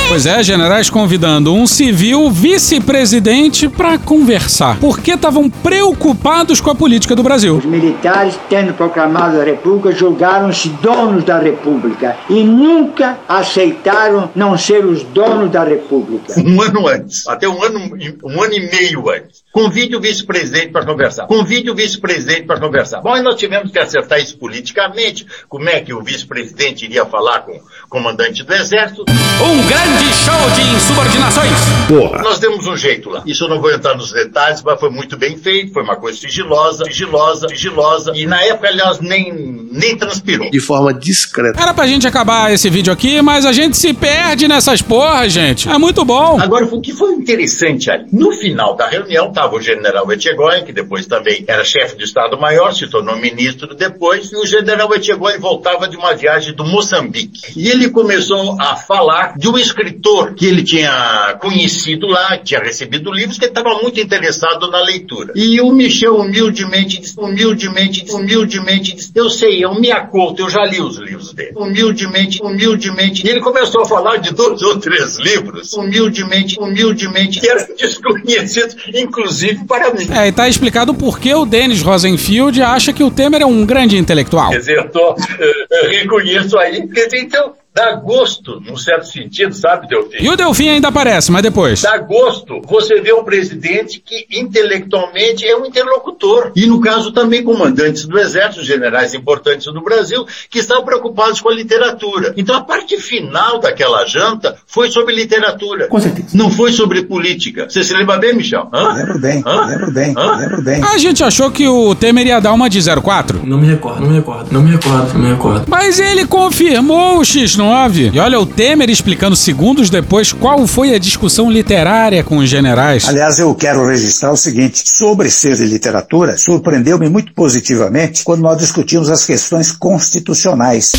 Pois é, generais convidando um civil vice-presidente para conversar. Porque estavam preocupados com a política do Brasil. Os militares, tendo proclamado a República, julgaram-se donos da República e nunca aceitaram não ser os donos da República. Um ano antes, até um ano, um ano e meio antes. Convide o vice-presidente para conversar. Convide o vice-presidente para conversar. Bom, e nós tivemos que acertar isso politicamente. Como é que o vice-presidente iria falar com o comandante do exército? Um grande show de insubordinações. Porra. Nós demos um jeito lá. Isso eu não vou entrar nos detalhes, mas foi muito bem feito. Foi uma coisa sigilosa, sigilosa, sigilosa. E na época, aliás, nem, nem transpirou. De forma discreta. Era pra gente acabar esse vídeo aqui, mas a gente se perde nessas porras, gente. É muito bom. Agora, o que foi interessante ali? No final da reunião, estava o general Etchegoyen, que depois também era chefe do Estado-Maior, se tornou ministro depois, e o general Etchegoyen voltava de uma viagem do Moçambique. E ele começou a falar de um escritor que ele tinha conhecido lá, tinha recebido livros, que estava muito interessado na leitura. E o Michel humildemente disse, humildemente, disse, humildemente disse, eu sei, eu me acordo, eu já li os livros dele. Humildemente, humildemente. E ele começou a falar de dois ou três livros, humildemente, humildemente, que eram desconhecidos, inclusive para mim. É, e tá explicado por que o Dennis Rosenfield acha que o Temer é um grande intelectual. Quer dizer, eu, tô, eu reconheço aí. Quer dizer, então, dá gosto, num certo sentido, sabe, Delfim? E o Delfim ainda aparece, mas depois. Dá gosto você vê um presidente que intelectualmente é um interlocutor. E no caso também comandantes do exército, generais importantes do Brasil, que estão preocupados com a literatura. Então a parte final daquela janta foi sobre literatura. Com certeza. Não foi sobre política. Você se lembra bem, Michel? Hã? Lembro bem, Hã? lembro bem, Hã? lembro bem. A gente achou que o Temer ia dar uma de 04. Não me recordo, não me recordo, não me recordo, não me recordo. Mas ele confirmou o X9. E olha o Temer explicando segundos depois qual foi a discussão literária com os generais. Aliás, eu quero registrar o seguinte: sobre ser de literatura, surpreendeu-me muito positivamente quando nós discutimos as questões constitucionais.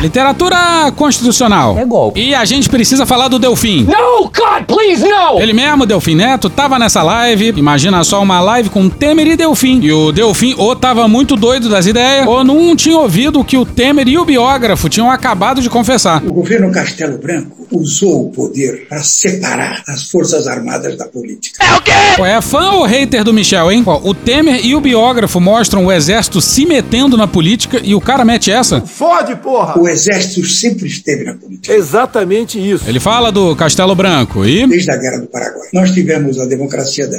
Literatura constitucional. É golpe. E a gente precisa falar do Delfim. No, God, please, no! Ele mesmo, Delfim Neto, tava nessa live. Imagina só uma live com Temer e Delfim. E o Delfim ou tava muito doido das ideias, ou não tinha ouvido o que o Temer e o biógrafo tinham acabado de confessar. O governo Castelo Branco usou o poder para separar as Forças Armadas da política. É o quê? É fã ou hater do Michel, hein? Ó, o Temer e o biógrafo mostram o exército se metendo na política e o cara mete essa. Fode, porra! O exército sempre esteve na política. Exatamente isso. Ele fala do Castelo Branco e. Desde a Guerra do Paraguai. Nós tivemos a democracia da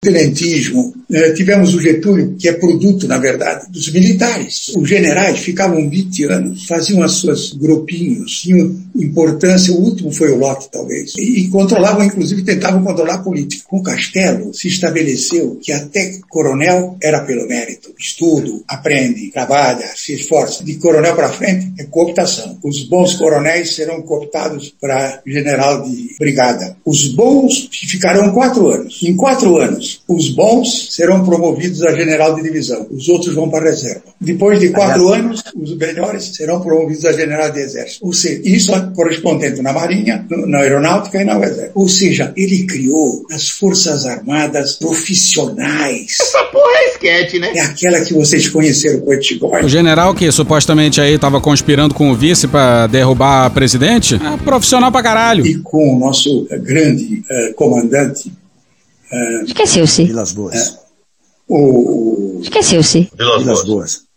tenentismo. Eh, tivemos o Getúlio, que é produto, na verdade, dos militares. Os generais ficavam 20 anos, faziam as suas grupinhos, tinham importância, o último foi o Locke, talvez, e, controlavam, inclusive, tentavam controlar a política. Com Castelo, se estabeleceu que até coronel era pelo mérito. Estudo, aprende, trabalha, se esforça. De coronel para frente é cooptação. Os bons coronéis serão cooptados para general de brigada. Os bons ficarão quatro anos. Em quatro anos, os bons serão promovidos a general de divisão, os outros vão para a reserva. Depois de quatro anos, os melhores serão promovidos a general de exército. Ou seja, isso é correspondente na Marinha, na Aeronáutica e na Exército. Ou seja, ele criou as Forças Armadas profissionais. Essa porra é esquete, né? É aquela que vocês conheceram com o Etigói. O general que supostamente aí estava conspirando com o vice para derrubar a presidente, é profissional pra caralho. E com o nosso grande uh, comandante Esqueceu-se. Vilas Boas. É, o... Esqueceu-se. Vilas, Vilas Boas.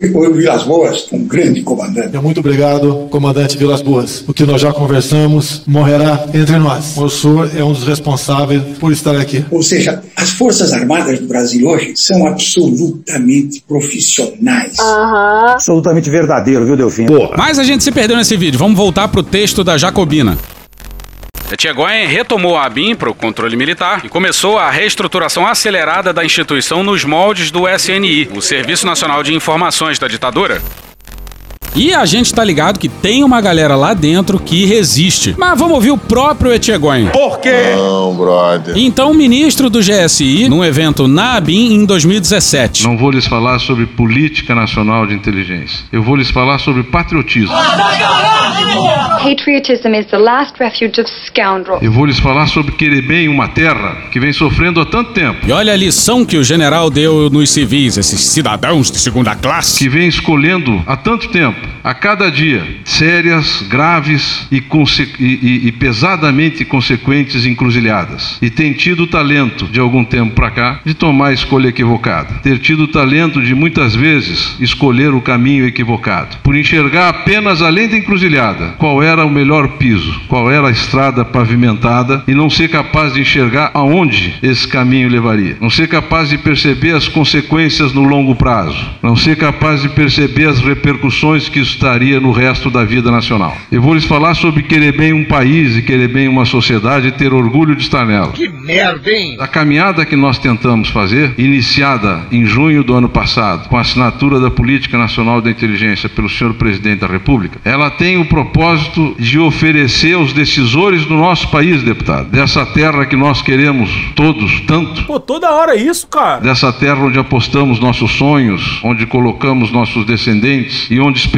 O Vilas Boas, um grande comandante. Muito obrigado, comandante Vilas Boas. O que nós já conversamos morrerá entre nós. O senhor é um dos responsáveis por estar aqui. Ou seja, as Forças Armadas do Brasil hoje são absolutamente profissionais. Aham. Absolutamente verdadeiro, viu, Delfim? Mas a gente se perdeu nesse vídeo. Vamos voltar pro texto da Jacobina. Etchegoyen retomou a ABIN para o controle militar e começou a reestruturação acelerada da instituição nos moldes do SNI, o Serviço Nacional de Informações da ditadura. E a gente tá ligado que tem uma galera lá dentro que resiste. Mas vamos ouvir o próprio Etchegoyen. Por quê? Não, brother. Então, ministro do GSI, num evento na ABIN em 2017. Não vou lhes falar sobre política nacional de inteligência. Eu vou lhes falar sobre patriotismo. Patriotism is the last refuge of scoundrels. Eu vou lhes falar sobre querer bem uma terra que vem sofrendo há tanto tempo. E olha a lição que o general deu nos civis, esses cidadãos de segunda classe. Que vem escolhendo há tanto tempo a cada dia sérias, graves e, e, e, pesadamente consequentes encruzilhadas. E tem tido o talento, de algum tempo para cá, de tomar a escolha equivocada. Ter tido o talento de muitas vezes escolher o caminho equivocado. Por enxergar apenas além da encruzilhada qual era o melhor piso, qual era a estrada pavimentada e não ser capaz de enxergar aonde esse caminho levaria. Não ser capaz de perceber as consequências no longo prazo. Não ser capaz de perceber as repercussões que estaria no resto da vida nacional. Eu vou lhes falar sobre querer bem um país e querer bem uma sociedade e ter orgulho de estar nela. Que merda, hein? A caminhada que nós tentamos fazer, iniciada em junho do ano passado, com a assinatura da Política Nacional da Inteligência pelo senhor presidente da República, ela tem o propósito de oferecer aos decisores do nosso país, deputado, dessa terra que nós queremos todos tanto. Pô, toda hora é isso, cara. Dessa terra onde apostamos nossos sonhos, onde colocamos nossos descendentes e onde esperamos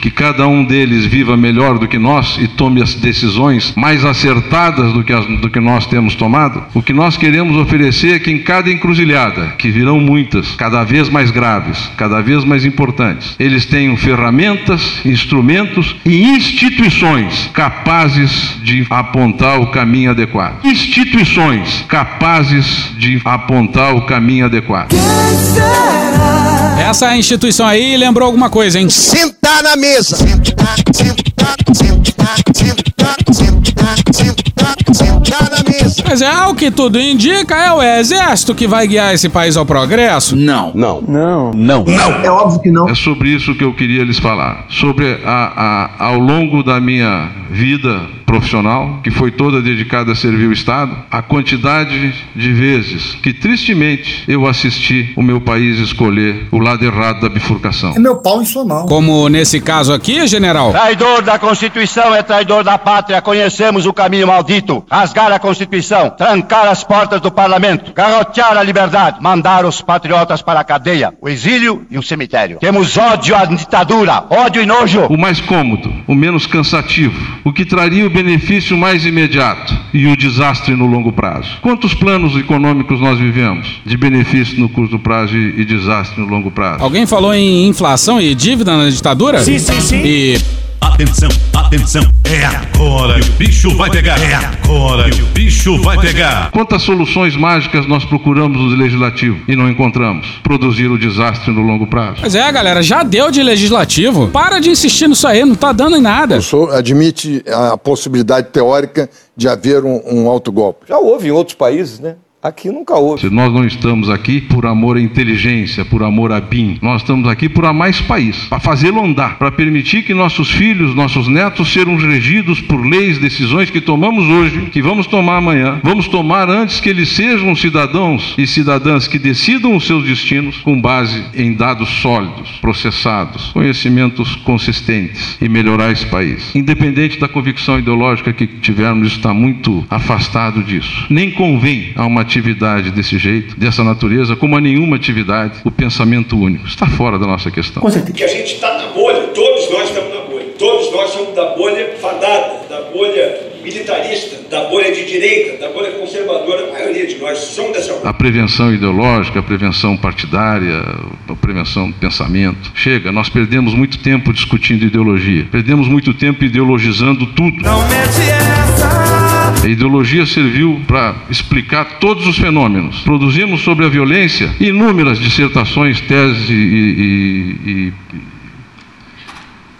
que cada um deles viva melhor do que nós e tome as decisões mais acertadas do que, as, do que nós temos tomado, o que nós queremos oferecer é que em cada encruzilhada, que virão muitas, cada vez mais graves, cada vez mais importantes, eles tenham ferramentas, instrumentos e instituições capazes de apontar o caminho adequado. Instituições capazes de apontar o caminho adequado. Essa instituição aí lembrou alguma coisa, hein? Sentar na mesa. Mas é o que tudo indica, é o exército que vai guiar esse país ao progresso? Não. Não. Não. Não. Não. É óbvio que não. É sobre isso que eu queria lhes falar. Sobre a, a, ao longo da minha vida profissional, que foi toda dedicada a servir o Estado, a quantidade de vezes que tristemente eu assisti o meu país escolher o lado errado da bifurcação. É meu pau em sua mão. Como nesse caso aqui, general? Traidor da Constituição é traidor da pátria. Conhecemos o caminho maldito. Rasgar a Constituição, trancar as portas do parlamento, garrotear a liberdade, mandar os patriotas para a cadeia, o exílio e o cemitério. Temos ódio à ditadura, ódio e nojo. O mais cômodo, o menos cansativo, o que traria o benefício mais imediato e o desastre no longo prazo. Quantos planos econômicos nós vivemos de benefício no curto prazo e, e desastre no longo prazo? Alguém falou em inflação e dívida na ditadura? Sim, sim, sim. E Atenção, atenção. É agora que o bicho vai pegar. É agora que o bicho vai pegar. Quantas soluções mágicas nós procuramos no legislativo e não encontramos? Produzir o desastre no longo prazo. Pois é, galera, já deu de legislativo. Para de insistir nisso aí, não tá dando em nada. O senhor admite a possibilidade teórica de haver um, um autogolpe? Já houve em outros países, né? Aqui nunca houve. Nós não estamos aqui por amor à inteligência, por amor a BIM. Nós estamos aqui por amar esse país, para fazê-lo andar, para permitir que nossos filhos, nossos netos sejam regidos por leis, decisões que tomamos hoje, que vamos tomar amanhã, vamos tomar antes que eles sejam cidadãos e cidadãs que decidam os seus destinos com base em dados sólidos, processados, conhecimentos consistentes e melhorar esse país. Independente da convicção ideológica que tivermos, está muito afastado disso. Nem convém a uma atividade desse jeito, dessa natureza, como a nenhuma atividade, o pensamento único. Está fora da nossa questão. Com certeza. Que a gente está na bolha, todos nós estamos na bolha. Todos nós somos da bolha fadada, da bolha militarista, da bolha de direita, da bolha conservadora. A maioria de nós somos dessa bolha. A prevenção ideológica, a prevenção partidária, a prevenção do pensamento. Chega, nós perdemos muito tempo discutindo ideologia. Perdemos muito tempo ideologizando tudo. Não mete essa. A ideologia serviu para explicar todos os fenômenos. Produzimos sobre a violência inúmeras dissertações, teses e, e, e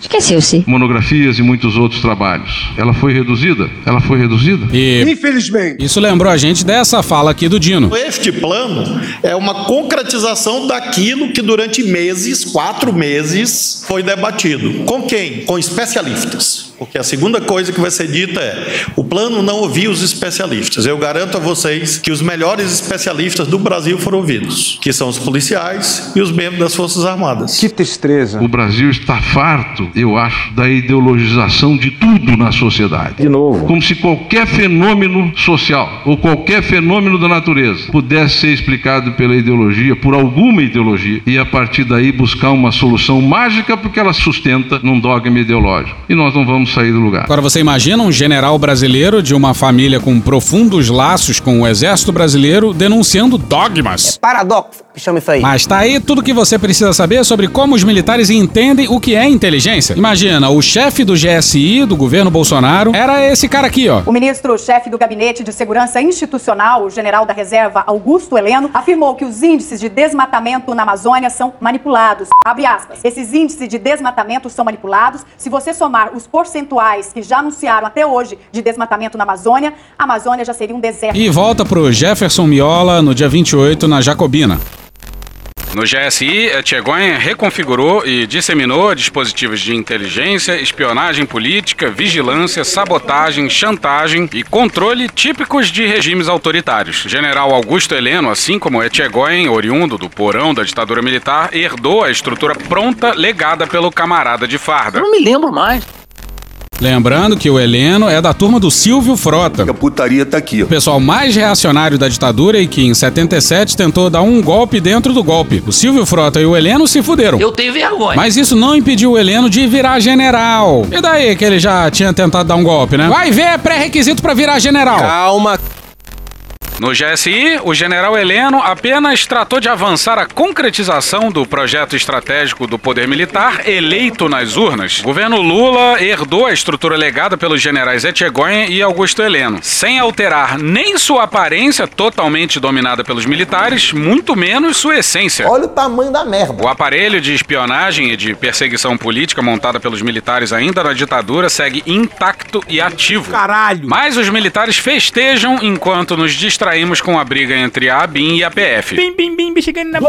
Esqueceu-se. Monografias e muitos outros trabalhos. Ela foi reduzida? Ela foi reduzida? E Infelizmente. Isso lembrou a gente dessa fala aqui do Dino. Este plano é uma concretização daquilo que durante meses, quatro meses, foi debatido. Com quem? Com especialistas. Porque a segunda coisa que vai ser dita é: o plano não ouviu os especialistas. Eu garanto a vocês que os melhores especialistas do Brasil foram ouvidos, que são os policiais e os membros das Forças Armadas. Que tristeza. O Brasil está farto, eu acho, da ideologização de tudo na sociedade. De novo. Como se qualquer fenômeno social ou qualquer fenômeno da natureza pudesse ser explicado pela ideologia, por alguma ideologia, e a partir daí buscar uma solução mágica porque ela sustenta num dogma ideológico. E nós não vamos sair do lugar. Agora você imagina um general brasileiro de uma família com profundos laços com o exército brasileiro denunciando dogmas. É paradoxo, que chama isso aí. Mas tá aí tudo que você precisa saber sobre como os militares entendem o que é inteligência. Imagina, o chefe do GSI do governo Bolsonaro era esse cara aqui, ó. O ministro-chefe do Gabinete de Segurança Institucional, o general da reserva Augusto Heleno, afirmou que os índices de desmatamento na Amazônia são manipulados. Abre aspas. Esses índices de desmatamento são manipulados. Se você somar os porcentagens percentuais que já anunciaram até hoje de desmatamento na Amazônia, a Amazônia já seria um deserto. E volta pro Jefferson Miola no dia 28 na Jacobina. No GSI, Tchegoin reconfigurou e disseminou dispositivos de inteligência, espionagem política, vigilância, sabotagem, chantagem e controle típicos de regimes autoritários. General Augusto Heleno, assim como Etchegoin, oriundo do porão da ditadura militar, herdou a estrutura pronta legada pelo camarada de farda. Eu não me lembro mais. Lembrando que o Heleno é da turma do Silvio Frota. A putaria tá aqui. O pessoal mais reacionário da ditadura e que em 77 tentou dar um golpe dentro do golpe. O Silvio Frota e o Heleno se fuderam. Eu tenho vergonha. Mas isso não impediu o Heleno de virar general. E daí que ele já tinha tentado dar um golpe, né? Vai ver, é pré-requisito para virar general. Calma. No GSI, o general Heleno apenas tratou de avançar a concretização do projeto estratégico do poder militar eleito nas urnas. O governo Lula herdou a estrutura legada pelos generais Etchegoyen e Augusto Heleno, sem alterar nem sua aparência totalmente dominada pelos militares, muito menos sua essência. Olha o tamanho da merda. O aparelho de espionagem e de perseguição política montada pelos militares ainda na ditadura segue intacto e ativo. Caralho! Mas os militares festejam enquanto nos distraem distraímos com a briga entre a ABIN e a PF. Bim, bim, bim, chegando na...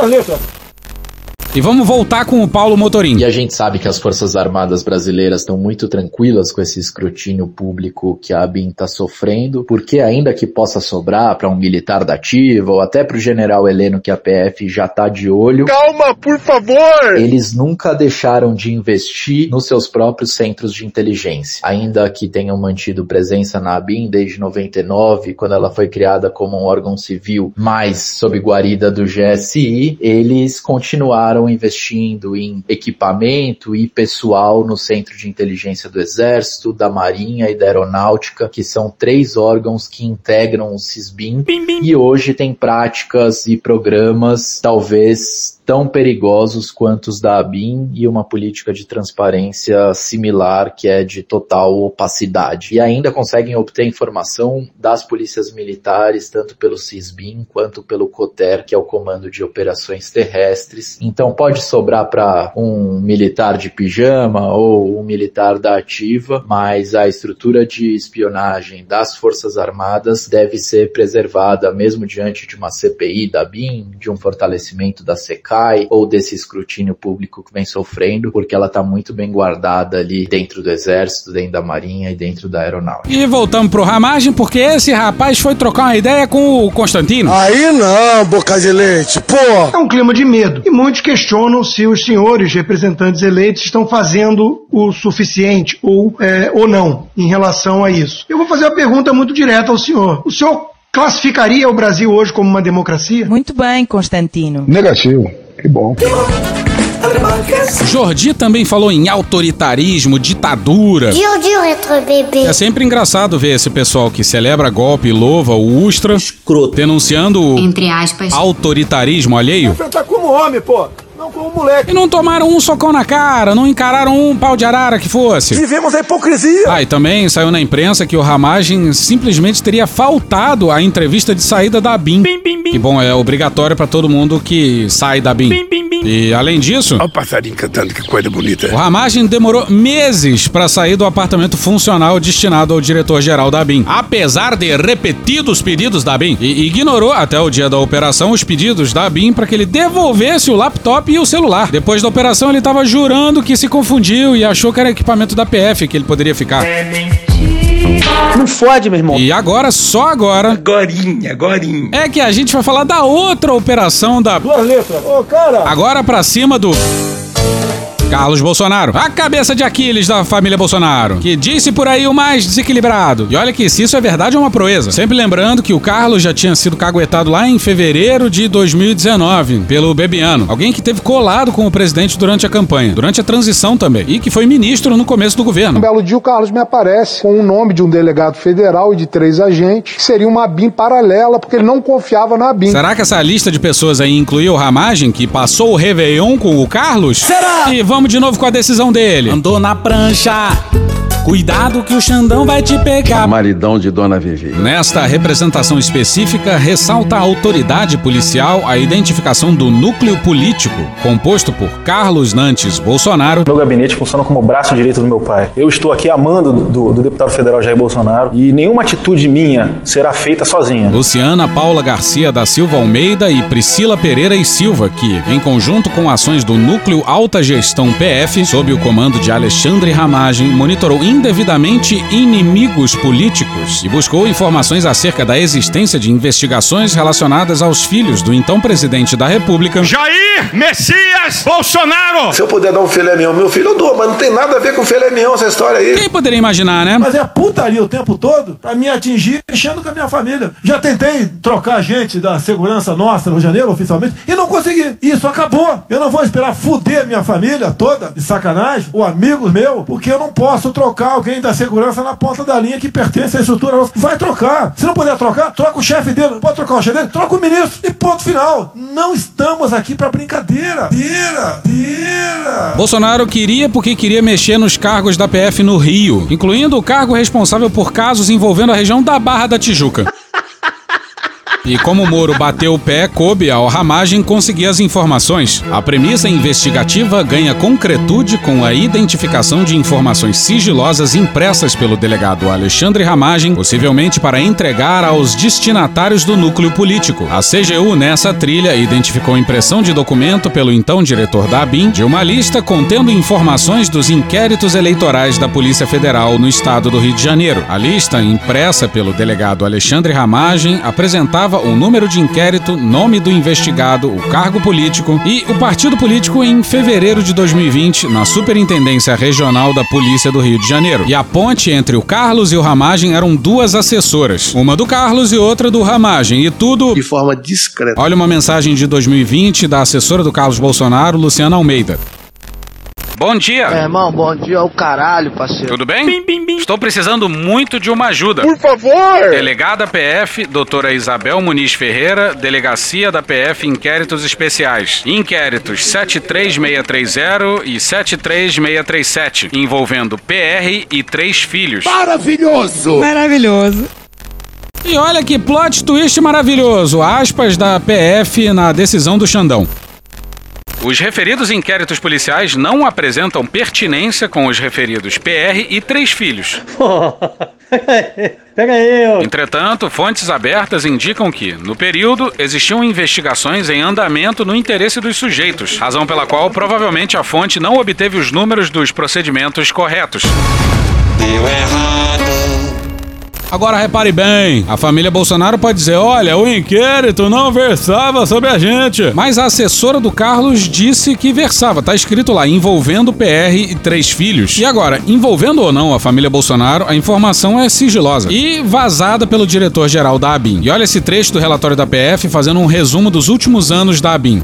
E vamos voltar com o Paulo Motorim. E a gente sabe que as Forças Armadas brasileiras estão muito tranquilas com esse escrutínio público que a ABIN está sofrendo, porque ainda que possa sobrar para um militar da ativa ou até para o general Heleno que a PF já está de olho. Calma, por favor! Eles nunca deixaram de investir nos seus próprios centros de inteligência. Ainda que tenham mantido presença na ABIN desde 99, quando ela foi criada como um órgão civil, mas sob guarida do GSI, eles continuaram estão investindo em equipamento e pessoal no Centro de Inteligência do Exército, da Marinha e da Aeronáutica, que são três órgãos que integram o CISBIM e hoje tem práticas e programas talvez tão perigosos quanto os da ABIN e uma política de transparência similar que é de total opacidade. E ainda conseguem obter informação das polícias militares, tanto pelo CISBIM quanto pelo COTER, que é o Comando de Operações Terrestres. Então pode sobrar para um militar de pijama ou um militar da ativa, mas a estrutura de espionagem das Forças Armadas deve ser preservada mesmo diante de uma CPI da BIM, de um fortalecimento da SECA ou desse escrutínio público que vem sofrendo, porque ela está muito bem guardada ali dentro do exército, dentro da marinha e dentro da aeronáutica. E voltamos pro Ramagem, porque esse rapaz foi trocar uma ideia com o Constantino. Aí não, boca de leite, pô! É um clima de medo. E muitos questionam se os senhores representantes eleitos estão fazendo o suficiente ou, é, ou não em relação a isso. Eu vou fazer uma pergunta muito direta ao senhor. O senhor classificaria o Brasil hoje como uma democracia? Muito bem, Constantino. Negativo. Que bom. Jordi também falou em autoritarismo, ditadura. É sempre engraçado ver esse pessoal que celebra golpe e louva o Ustra Escroto. denunciando Entre aspas. autoritarismo alheio. Tá como homem, pô. Não como moleque. E não tomaram um socão na cara, não encararam um pau de arara que fosse. Vivemos a hipocrisia. Ah, e também saiu na imprensa que o Ramagem simplesmente teria faltado a entrevista de saída da BIM. Bim, bim, bim. Que bom, é obrigatório para todo mundo que sai da BIM. Bim, bim, bim. E além disso, Olha o passarinho cantando, que coisa bonita. o Ramagem demorou meses para sair do apartamento funcional destinado ao diretor-geral da BIM. Apesar de repetidos pedidos da BIM, e ignorou até o dia da operação os pedidos da BIM para que ele devolvesse o laptop e o celular. Depois da operação, ele tava jurando que se confundiu e achou que era equipamento da PF que ele poderia ficar. Não fode, meu irmão. E agora, só agora, Agorinha, agorinha. é que a gente vai falar da outra operação da. Duas letras. Ô, cara. Agora pra cima do. Carlos Bolsonaro, a cabeça de Aquiles da família Bolsonaro, que disse por aí o mais desequilibrado. E olha que se isso é verdade é uma proeza. Sempre lembrando que o Carlos já tinha sido caguetado lá em fevereiro de 2019 pelo Bebiano, alguém que teve colado com o presidente durante a campanha, durante a transição também, e que foi ministro no começo do governo. Um belo dia o Carlos me aparece com o nome de um delegado federal e de três agentes, que seria uma BIM paralela, porque ele não confiava na BIM. Será que essa lista de pessoas aí incluiu o Ramagem, que passou o Réveillon com o Carlos? Será? E vamos de novo com a decisão dele. Andou na prancha. Cuidado que o Xandão vai te pegar. Maridão de Dona Vivi. Nesta representação específica, ressalta a autoridade policial a identificação do núcleo político, composto por Carlos Nantes Bolsonaro. Meu gabinete funciona como o braço direito do meu pai. Eu estou aqui amando do, do deputado federal Jair Bolsonaro e nenhuma atitude minha será feita sozinha. Luciana Paula Garcia da Silva Almeida e Priscila Pereira e Silva, que, em conjunto com ações do Núcleo Alta Gestão PF, sob o comando de Alexandre Ramagem, monitorou indevidamente inimigos políticos e buscou informações acerca da existência de investigações relacionadas aos filhos do então presidente da República. Jair Messias Bolsonaro! Se eu puder dar um filé mignon meu filho, eu dou, mas não tem nada a ver com filé mignon essa história aí. Quem poderia imaginar, né? Mas é putaria o tempo todo pra me atingir, mexendo com a minha família. Já tentei trocar gente da segurança nossa no janeiro, oficialmente, e não consegui. Isso acabou. Eu não vou esperar fuder minha família toda, de sacanagem, ou amigos meus, porque eu não posso trocar alguém da segurança na ponta da linha que pertence à estrutura nossa. Vai trocar. Se não puder trocar, troca o chefe dele. Pode trocar o chefe dele, troca o ministro. E ponto final. Não estamos aqui pra brincadeira. Tira, tira. Bolsonaro queria porque queria mexer nos cargos da PF no Rio, incluindo o cargo responsável por casos envolvendo a região da Barra da Tijuca. E como o Moro bateu o pé, coube ao Ramagem conseguir as informações. A premissa investigativa ganha concretude com a identificação de informações sigilosas impressas pelo delegado Alexandre Ramagem, possivelmente para entregar aos destinatários do núcleo político. A CGU, nessa trilha, identificou impressão de documento pelo então diretor da ABIN de uma lista contendo informações dos inquéritos eleitorais da Polícia Federal no estado do Rio de Janeiro. A lista, impressa pelo delegado Alexandre Ramagem, apresentava o número de inquérito, nome do investigado, o cargo político e o partido político em fevereiro de 2020 na Superintendência Regional da Polícia do Rio de Janeiro. E a ponte entre o Carlos e o Ramagem eram duas assessoras, uma do Carlos e outra do Ramagem, e tudo de forma discreta. Olha uma mensagem de 2020 da assessora do Carlos Bolsonaro, Luciana Almeida. Bom dia. É, irmão, bom dia ao caralho, parceiro. Tudo bem? Bim, bim, bim. Estou precisando muito de uma ajuda. Por favor! Delegada PF, doutora Isabel Muniz Ferreira, Delegacia da PF Inquéritos Especiais. Inquéritos 73630 e 73637, envolvendo PR e três filhos. Maravilhoso! Maravilhoso. E olha que plot twist maravilhoso. Aspas da PF na decisão do Xandão. Os referidos inquéritos policiais não apresentam pertinência com os referidos PR e três filhos. Pega eu. Entretanto, fontes abertas indicam que, no período, existiam investigações em andamento no interesse dos sujeitos, razão pela qual provavelmente a fonte não obteve os números dos procedimentos corretos. Deu errado. Agora repare bem, a família Bolsonaro pode dizer: olha, o inquérito não versava sobre a gente. Mas a assessora do Carlos disse que versava. Tá escrito lá, envolvendo PR e três filhos. E agora, envolvendo ou não a família Bolsonaro, a informação é sigilosa e vazada pelo diretor-geral da ABIN. E olha esse trecho do relatório da PF fazendo um resumo dos últimos anos da ABIN.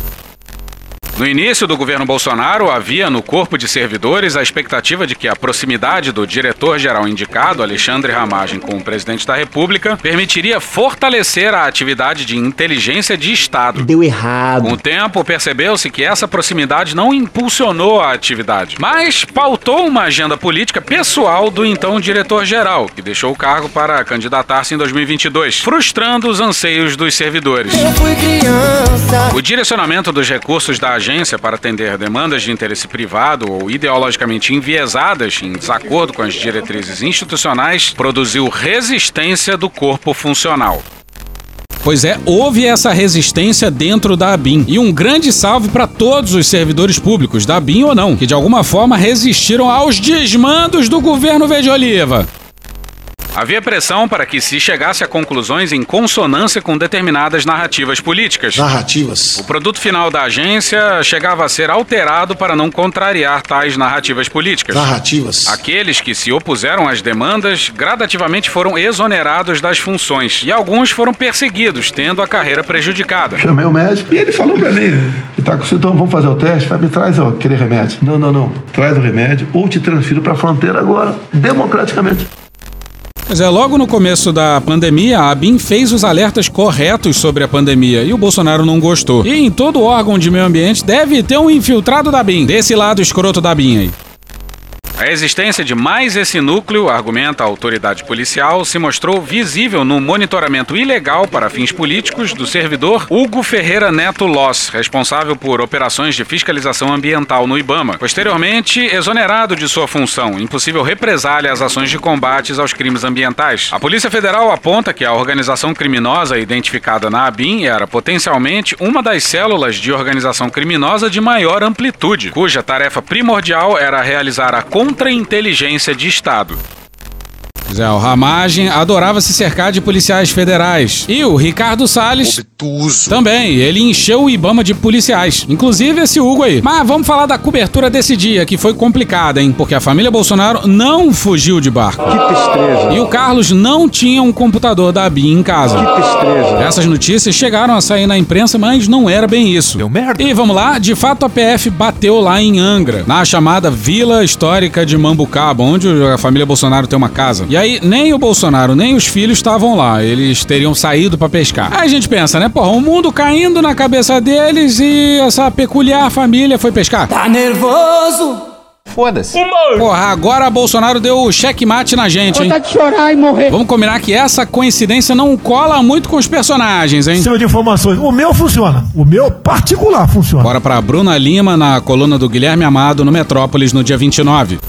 No início do governo Bolsonaro, havia no corpo de servidores a expectativa de que a proximidade do diretor-geral indicado, Alexandre Ramagem, com o presidente da República, permitiria fortalecer a atividade de inteligência de Estado. Deu errado. Com o tempo, percebeu-se que essa proximidade não impulsionou a atividade, mas pautou uma agenda política pessoal do então diretor-geral, que deixou o cargo para candidatar-se em 2022, frustrando os anseios dos servidores. O direcionamento dos recursos da agência agência para atender demandas de interesse privado ou ideologicamente enviesadas em desacordo com as diretrizes institucionais produziu resistência do corpo funcional. Pois é, houve essa resistência dentro da ABIN. E um grande salve para todos os servidores públicos, da ABIN ou não, que de alguma forma resistiram aos desmandos do governo Verde Oliva. Havia pressão para que se chegasse a conclusões em consonância com determinadas narrativas políticas. Narrativas. O produto final da agência chegava a ser alterado para não contrariar tais narrativas políticas. Narrativas. Aqueles que se opuseram às demandas gradativamente foram exonerados das funções e alguns foram perseguidos, tendo a carreira prejudicada. Chamei o médico e ele falou para mim: tá com sintoma, vamos fazer o teste? Vai, me traz ó, aquele remédio. Não, não, não. Traz o remédio ou te transfiro para a fronteira agora, democraticamente. Mas é, logo no começo da pandemia, a ABIN fez os alertas corretos sobre a pandemia e o Bolsonaro não gostou. E em todo órgão de meio ambiente deve ter um infiltrado da ABIN, desse lado escroto da ABIN aí. A existência de mais esse núcleo, argumenta a autoridade policial, se mostrou visível no monitoramento ilegal para fins políticos do servidor Hugo Ferreira Neto Loss, responsável por operações de fiscalização ambiental no Ibama. Posteriormente, exonerado de sua função, impossível represália às ações de combates aos crimes ambientais. A Polícia Federal aponta que a organização criminosa identificada na ABIN era potencialmente uma das células de organização criminosa de maior amplitude, cuja tarefa primordial era realizar a contra-inteligência de Estado. Zé, o Ramagem adorava se cercar de policiais federais. E o Ricardo Salles. Obtuso. Também, ele encheu o Ibama de policiais. Inclusive esse Hugo aí. Mas vamos falar da cobertura desse dia, que foi complicada, hein? Porque a família Bolsonaro não fugiu de barco. Que tristeza. E o Carlos não tinha um computador da ABIN em casa. Que tristeza. Essas notícias chegaram a sair na imprensa, mas não era bem isso. Deu merda. E vamos lá, de fato a PF bateu lá em Angra, na chamada Vila Histórica de Mambucaba, onde a família Bolsonaro tem uma casa. E aí, nem o Bolsonaro, nem os filhos estavam lá. Eles teriam saído para pescar. Aí a gente pensa, né? Porra, o mundo caindo na cabeça deles e essa peculiar família foi pescar. Tá nervoso? Foda-se. Porra, agora Bolsonaro deu o checkmate na gente, hein? Vontade de chorar e morrer. Vamos combinar que essa coincidência não cola muito com os personagens, hein? Cima de informações. O meu funciona. O meu particular funciona. Bora pra Bruna Lima na coluna do Guilherme Amado no Metrópolis no dia 29.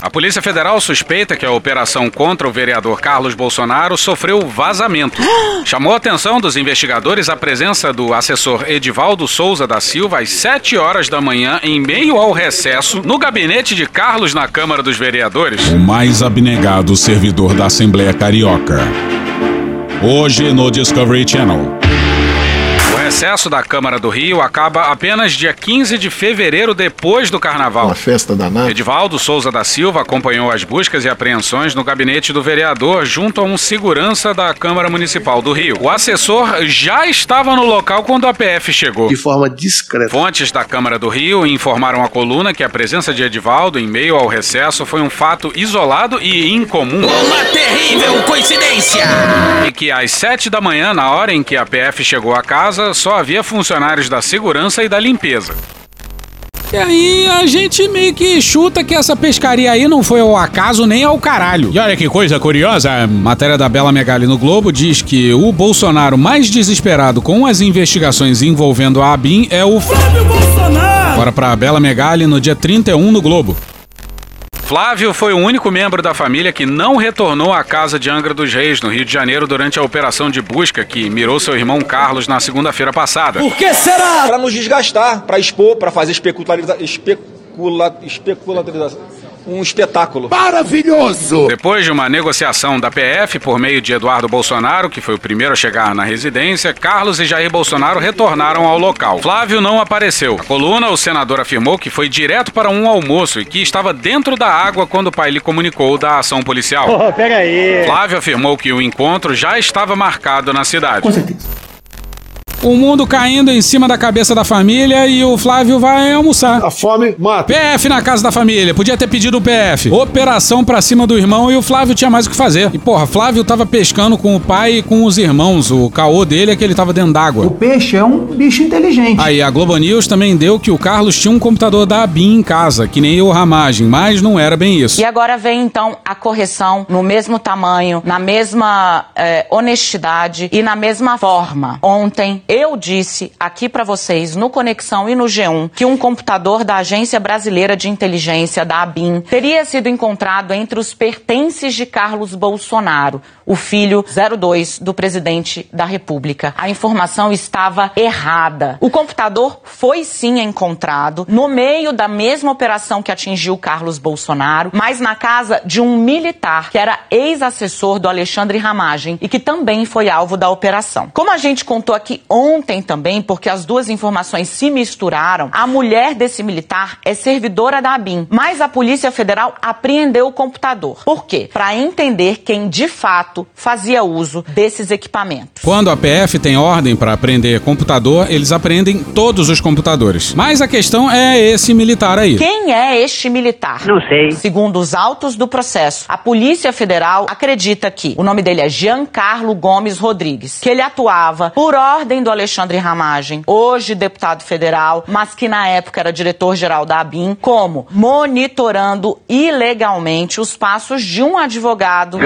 A Polícia Federal suspeita que a operação contra o vereador Carlos Bolsonaro sofreu vazamento. Chamou a atenção dos investigadores a presença do assessor Edivaldo Souza da Silva às 7 horas da manhã, em meio ao recesso, no gabinete de Carlos na Câmara dos Vereadores. O mais abnegado servidor da Assembleia Carioca. Hoje no Discovery Channel. O recesso da Câmara do Rio acaba apenas dia 15 de fevereiro, depois do Carnaval. Uma festa danada. Edivaldo Souza da Silva acompanhou as buscas e apreensões no gabinete do vereador junto a um segurança da Câmara Municipal do Rio. O assessor já estava no local quando a PF chegou. De forma discreta. Fontes da Câmara do Rio informaram à coluna que a presença de Edivaldo em meio ao recesso foi um fato isolado e incomum. Uma terrível coincidência! E que às sete da manhã, na hora em que a PF chegou à casa, só havia funcionários da segurança e da limpeza. E aí a gente meio que chuta que essa pescaria aí não foi ao acaso nem ao caralho. E olha que coisa curiosa, a matéria da Bela Megali no Globo diz que o Bolsonaro mais desesperado com as investigações envolvendo a ABIN é o Flávio Bolsonaro. Bora pra Bela Megali no dia 31 no Globo. Flávio foi o único membro da família que não retornou à casa de Angra dos Reis, no Rio de Janeiro, durante a operação de busca que mirou seu irmão Carlos na segunda-feira passada. Por que será? Para nos desgastar, para expor, para fazer especularidade. Especula, especulatrização um espetáculo. Maravilhoso! Depois de uma negociação da PF por meio de Eduardo Bolsonaro, que foi o primeiro a chegar na residência, Carlos e Jair Bolsonaro retornaram ao local. Flávio não apareceu. A coluna, o senador afirmou que foi direto para um almoço e que estava dentro da água quando o pai lhe comunicou da ação policial. Oh, pega aí. Flávio afirmou que o encontro já estava marcado na cidade. Com certeza. O mundo caindo em cima da cabeça da família e o Flávio vai almoçar. A fome mata. PF na casa da família. Podia ter pedido o PF. Operação pra cima do irmão e o Flávio tinha mais o que fazer. E porra, Flávio tava pescando com o pai e com os irmãos. O caô dele é que ele tava dentro d'água. O peixe é um bicho inteligente. Aí a Globo News também deu que o Carlos tinha um computador da ABIN em casa, que nem o Ramagem, mas não era bem isso. E agora vem então a correção no mesmo tamanho, na mesma eh, honestidade e na mesma forma. Ontem eu disse aqui para vocês no Conexão e no G1 que um computador da Agência Brasileira de Inteligência, da ABIN, teria sido encontrado entre os pertences de Carlos Bolsonaro, o filho 02 do presidente da República. A informação estava errada. O computador foi sim encontrado no meio da mesma operação que atingiu Carlos Bolsonaro, mas na casa de um militar que era ex-assessor do Alexandre Ramagem e que também foi alvo da operação. Como a gente contou aqui ontem também, porque as duas informações se misturaram, a mulher desse militar é servidora da ABIN, mas a Polícia Federal apreendeu o computador. Por quê? Para entender quem de fato fazia uso desses equipamentos. Quando a PF tem ordem para apreender computador, eles apreendem todos os computadores. Mas a questão é esse militar aí. Quem é este militar? Não sei. Segundo os autos do processo, a Polícia Federal acredita que o nome dele é Giancarlo Gomes Rodrigues, que ele atuava por ordem do Alexandre Ramagem, hoje deputado federal, mas que na época era diretor-geral da ABIN, como monitorando ilegalmente os passos de um advogado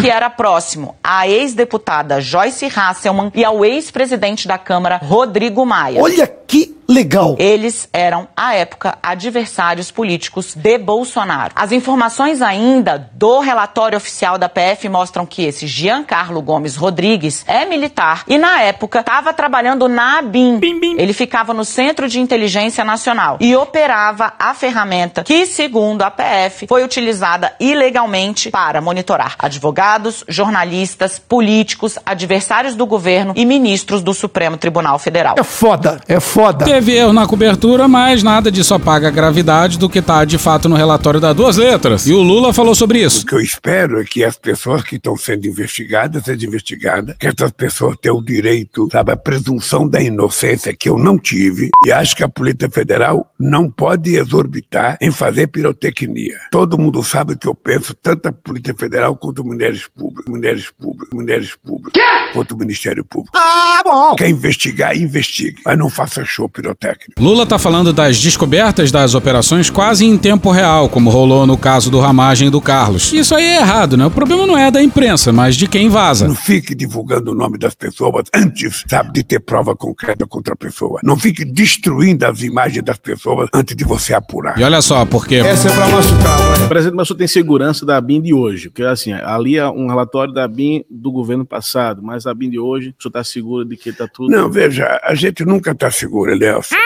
que era próximo à ex-deputada Joyce Hasselman e ao ex-presidente da Câmara, Rodrigo Maia. Olha que legal. Eles eram, à época, adversários políticos de Bolsonaro. As informações ainda do relatório oficial da PF mostram que esse Giancarlo Gomes Rodrigues é militar e, na época, estava trabalhando na ABIN. Ele ficava no Centro de Inteligência Nacional e operava a ferramenta que, segundo a PF, foi utilizada ilegalmente para monitorar advogados, jornalistas, políticos, adversários do governo e ministros do Supremo Tribunal Federal. É foda, é foda. Teve erro na cobertura, mas nada disso apaga a gravidade do que tá de fato no relatório das duas letras. E o Lula falou sobre isso. O que eu espero é que as pessoas que estão sendo investigadas sejam investigadas, que essas pessoas tenham o direito, sabe, a presunção da inocência que eu não tive, e acho que a Polícia Federal não pode exorbitar em fazer pirotecnia. Todo mundo sabe que eu penso tanto a Polícia Federal quanto mulheres públicas, mulheres públicas, mulheres públicas, quanto o Ministério Público. Ah, bom. Quer investigar, investigue, mas não faça show pirotécnico. Lula tá falando das descobertas das operações quase em tempo real, como rolou no caso do Ramagem e do Carlos. Isso aí é errado, né? O problema não é da imprensa, mas de quem vaza. Não fique divulgando o nome das pessoas antes, sabe, de ter prova concreta contra a pessoa. Não fique destruindo as imagens das pessoas antes de você apurar. E olha só, porque. Essa é pra machucar, O presidente tem segurança da BIM de hoje, porque assim, ali é um relatório da BIM do governo passado, mas a BIM de hoje, o senhor está seguro de que está tudo. Não, veja, a gente nunca está seguro, Elielson.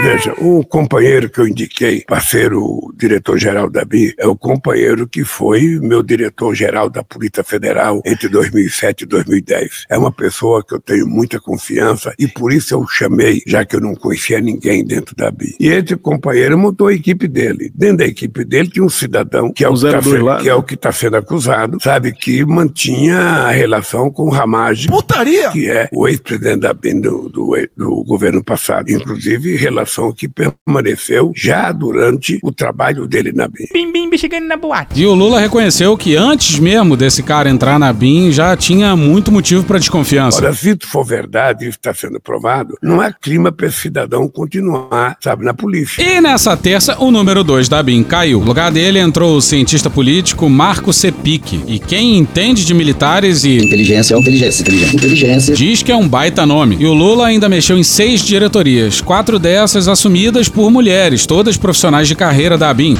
Veja, o companheiro que eu indiquei para ser o diretor-geral da BI é o companheiro que foi meu diretor-geral da Polícia Federal entre 2007 e 2010. É uma pessoa que eu tenho muita confiança e por isso eu chamei, já que eu não conhecia ninguém dentro da BI. E esse companheiro montou a equipe dele. Dentro da equipe dele tinha um cidadão que é o, que, sendo, que, é o que tá sendo acusado, sabe, que mantinha a relação com o Ramage. Putaria! Que é o ex-presidente da BIM do, do, do governo passado. Inclusive, relação que permaneceu já durante o trabalho dele na BIM. Bim, bim, chegando na boate. E o Lula reconheceu que antes mesmo desse cara entrar na BIM, já tinha muito motivo para desconfiança. Ora, se isso for verdade, isso está sendo provado, não é clima para esse cidadão continuar, sabe, na polícia. E nessa terça, o número 2 da BIM caiu. No lugar dele entrou o cientista político Marco Sepic. E quem entende de militares e. Inteligência, inteligência, inteligência, inteligência. Diz que é um baita nome. E o Lula ainda mexeu em seis diretorias, quatro dessas assumidas por mulheres, todas profissionais de carreira da ABIN.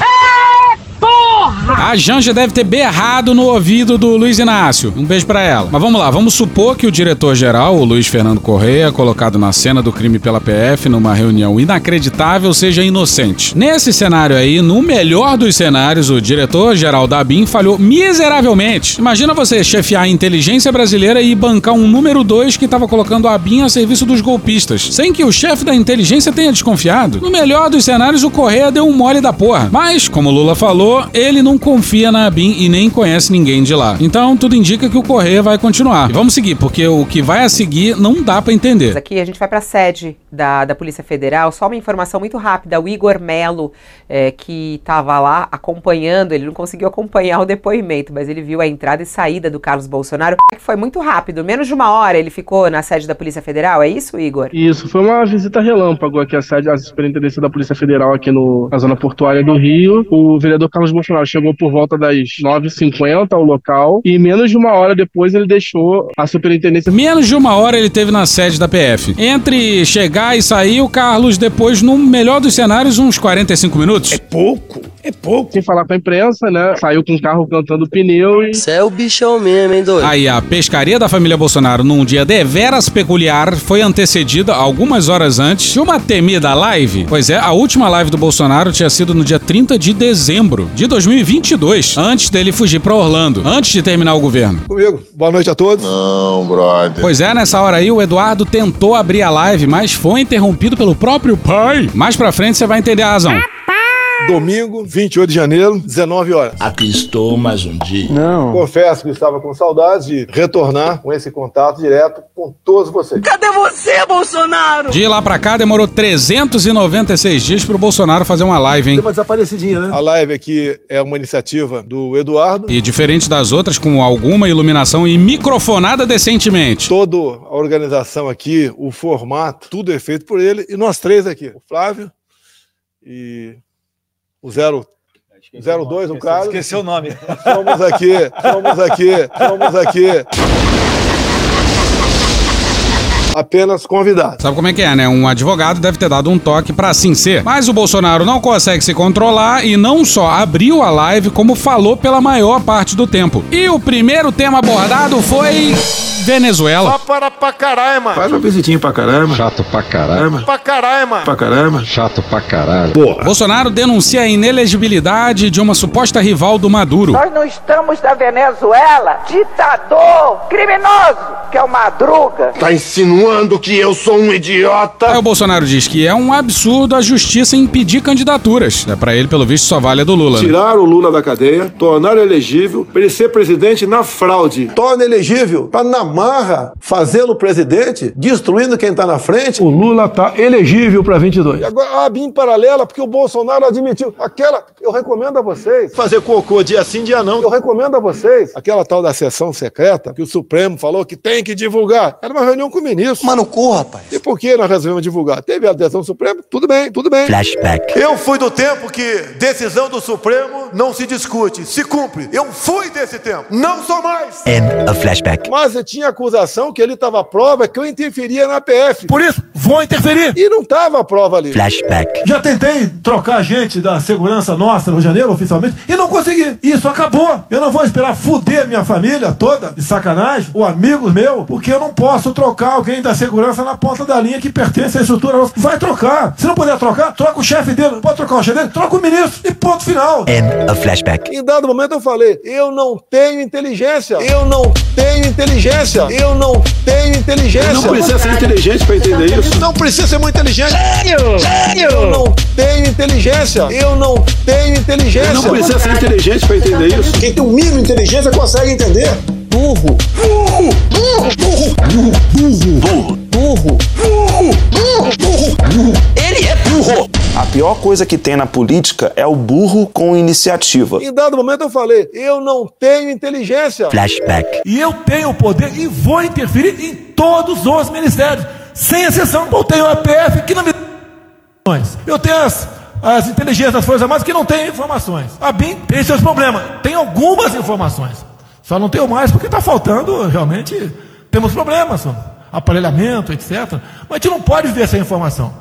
A Janja deve ter berrado no ouvido do Luiz Inácio. Um beijo para ela. Mas vamos lá, vamos supor que o diretor-geral, o Luiz Fernando Correia, colocado na cena do crime pela PF numa reunião inacreditável, seja inocente. Nesse cenário aí, no melhor dos cenários, o diretor-geral da BIM falhou miseravelmente. Imagina você chefiar a inteligência brasileira e bancar um número 2 que estava colocando a BIM a serviço dos golpistas, sem que o chefe da inteligência tenha desconfiado. No melhor dos cenários, o Correia deu um mole da porra. Mas, como Lula falou, ele não confia na ABIN e nem conhece ninguém de lá. Então, tudo indica que o Correia vai continuar. E vamos seguir, porque o que vai a seguir não dá para entender. Aqui a gente vai para a sede da, da Polícia Federal. Só uma informação muito rápida. O Igor Melo, é, que estava lá acompanhando, ele não conseguiu acompanhar o depoimento, mas ele viu a entrada e saída do Carlos Bolsonaro. Foi muito rápido, menos de uma hora ele ficou na sede da Polícia Federal, é isso, Igor? Isso, foi uma visita relâmpago aqui à sede, à Superintendência da Polícia Federal aqui no, na zona portuária do Rio. O vereador Carlos Bolsonaro chegou por volta das 9h50 ao local e menos de uma hora depois ele deixou a superintendência. Menos de uma hora ele teve na sede da PF. Entre chegar e sair, o Carlos depois, no melhor dos cenários, uns 45 minutos. É pouco. É pouco. Sem falar com a imprensa, né? Saiu com o carro cantando pneu e. Você é o bichão mesmo, hein, doido? Aí a pescaria da família Bolsonaro, num dia deveras peculiar, foi antecedida algumas horas antes de uma temida live. Pois é, a última live do Bolsonaro tinha sido no dia 30 de dezembro de 2022, antes dele fugir pra Orlando, antes de terminar o governo. Comigo. Boa noite a todos. Não, brother. Pois é, nessa hora aí o Eduardo tentou abrir a live, mas foi interrompido pelo próprio pai. Mais pra frente você vai entender a razão. Domingo, 28 de janeiro, 19 horas. Aqui estou mais um dia. Não. Confesso que estava com saudades de retornar com esse contato direto com todos vocês. Cadê você, Bolsonaro? De lá pra cá demorou 396 dias pro Bolsonaro fazer uma live, hein? Deu uma desaparecidinha, né? A live aqui é uma iniciativa do Eduardo. E diferente das outras, com alguma iluminação e microfonada decentemente. Toda a organização aqui, o formato, tudo é feito por ele. E nós três aqui, o Flávio e o 0 02, o Carlos. Esqueceu o nome. Somos aqui, somos aqui, somos aqui. Apenas convidados. Sabe como é que é, né? Um advogado deve ter dado um toque pra assim ser. Mas o Bolsonaro não consegue se controlar e não só abriu a live, como falou pela maior parte do tempo. E o primeiro tema abordado foi. Venezuela. Só para pra caralho, mano. Faz uma visitinha pra caramba. Chato pra caralho. Pra caralho, mano. Pra caramba. Chato pra caralho. Porra. Bolsonaro denuncia a inelegibilidade de uma suposta rival do Maduro. Nós não estamos na Venezuela, ditador criminoso, que é o Madruga. Tá insinuando que eu sou um idiota? Aí o Bolsonaro diz que é um absurdo a justiça impedir candidaturas. É para ele, pelo visto, só vale a do Lula. Né? Tirar o Lula da cadeia, tornar elegível, para ele ser presidente na fraude. Torna elegível, para na marra fazê-lo presidente, destruindo quem tá na frente. O Lula tá elegível para 22. E agora a BIM paralela, porque o Bolsonaro admitiu. Aquela, eu recomendo a vocês. Fazer cocô dia sim, dia não. Eu recomendo a vocês. Aquela tal da sessão secreta, que o Supremo falou que tem que divulgar. Era uma reunião com o ministro. Mano, corra, rapaz. E por que nós resolvemos divulgar? Teve a decisão do Supremo? Tudo bem, tudo bem. Flashback. Eu fui do tempo que decisão do Supremo não se discute, se cumpre. Eu fui desse tempo. Não sou mais. End of flashback. Mas eu tinha acusação que ele tava a prova que eu interferia na PF. Por isso, vou interferir. E não tava a prova ali. Flashback. Já tentei trocar gente da segurança nossa no janeiro, oficialmente, e não consegui. Isso acabou. Eu não vou esperar fuder minha família toda, de sacanagem, ou amigos meus, porque eu não posso trocar alguém da segurança na ponta da linha que pertence à estrutura nossa. Vai trocar. Se não puder trocar, troca o chefe dele. Pode trocar o chefe dele, troca o ministro. E ponto final. End of flashback. Em dado momento eu falei, eu não tenho inteligência. Eu não tenho inteligência. Eu não tenho inteligência. Não precisa ser inteligente pra entender isso. Não precisa ser muito inteligente. Sério? Sério? Eu não tenho inteligência. Eu não tenho inteligência. Não precisa ser inteligente pra entender isso. Quem tem o mínimo inteligência consegue entender. Burro. Burro! Burro! Burro! Burro. Burro. Burro! Burro! Burro! Burro! Ele é burro. A pior coisa que tem na política é o burro com iniciativa. Em dado momento eu falei, eu não tenho inteligência. Flashback. E eu tenho o poder e vou interferir em todos os ministérios, sem exceção. Eu tenho a PF que não me eu tenho as, as inteligências das Forças Armadas que não têm informações. A BIM tem seus problemas, tem algumas informações. Só não tenho mais porque está faltando, realmente, temos problemas, aparelhamento, etc. Mas a gente não pode viver sem informação.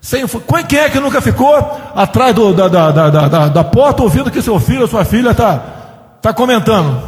Sem, quem é que nunca ficou atrás do- da, da, da, da, porta ouvindo que seu filho ou sua filha está tá comentando?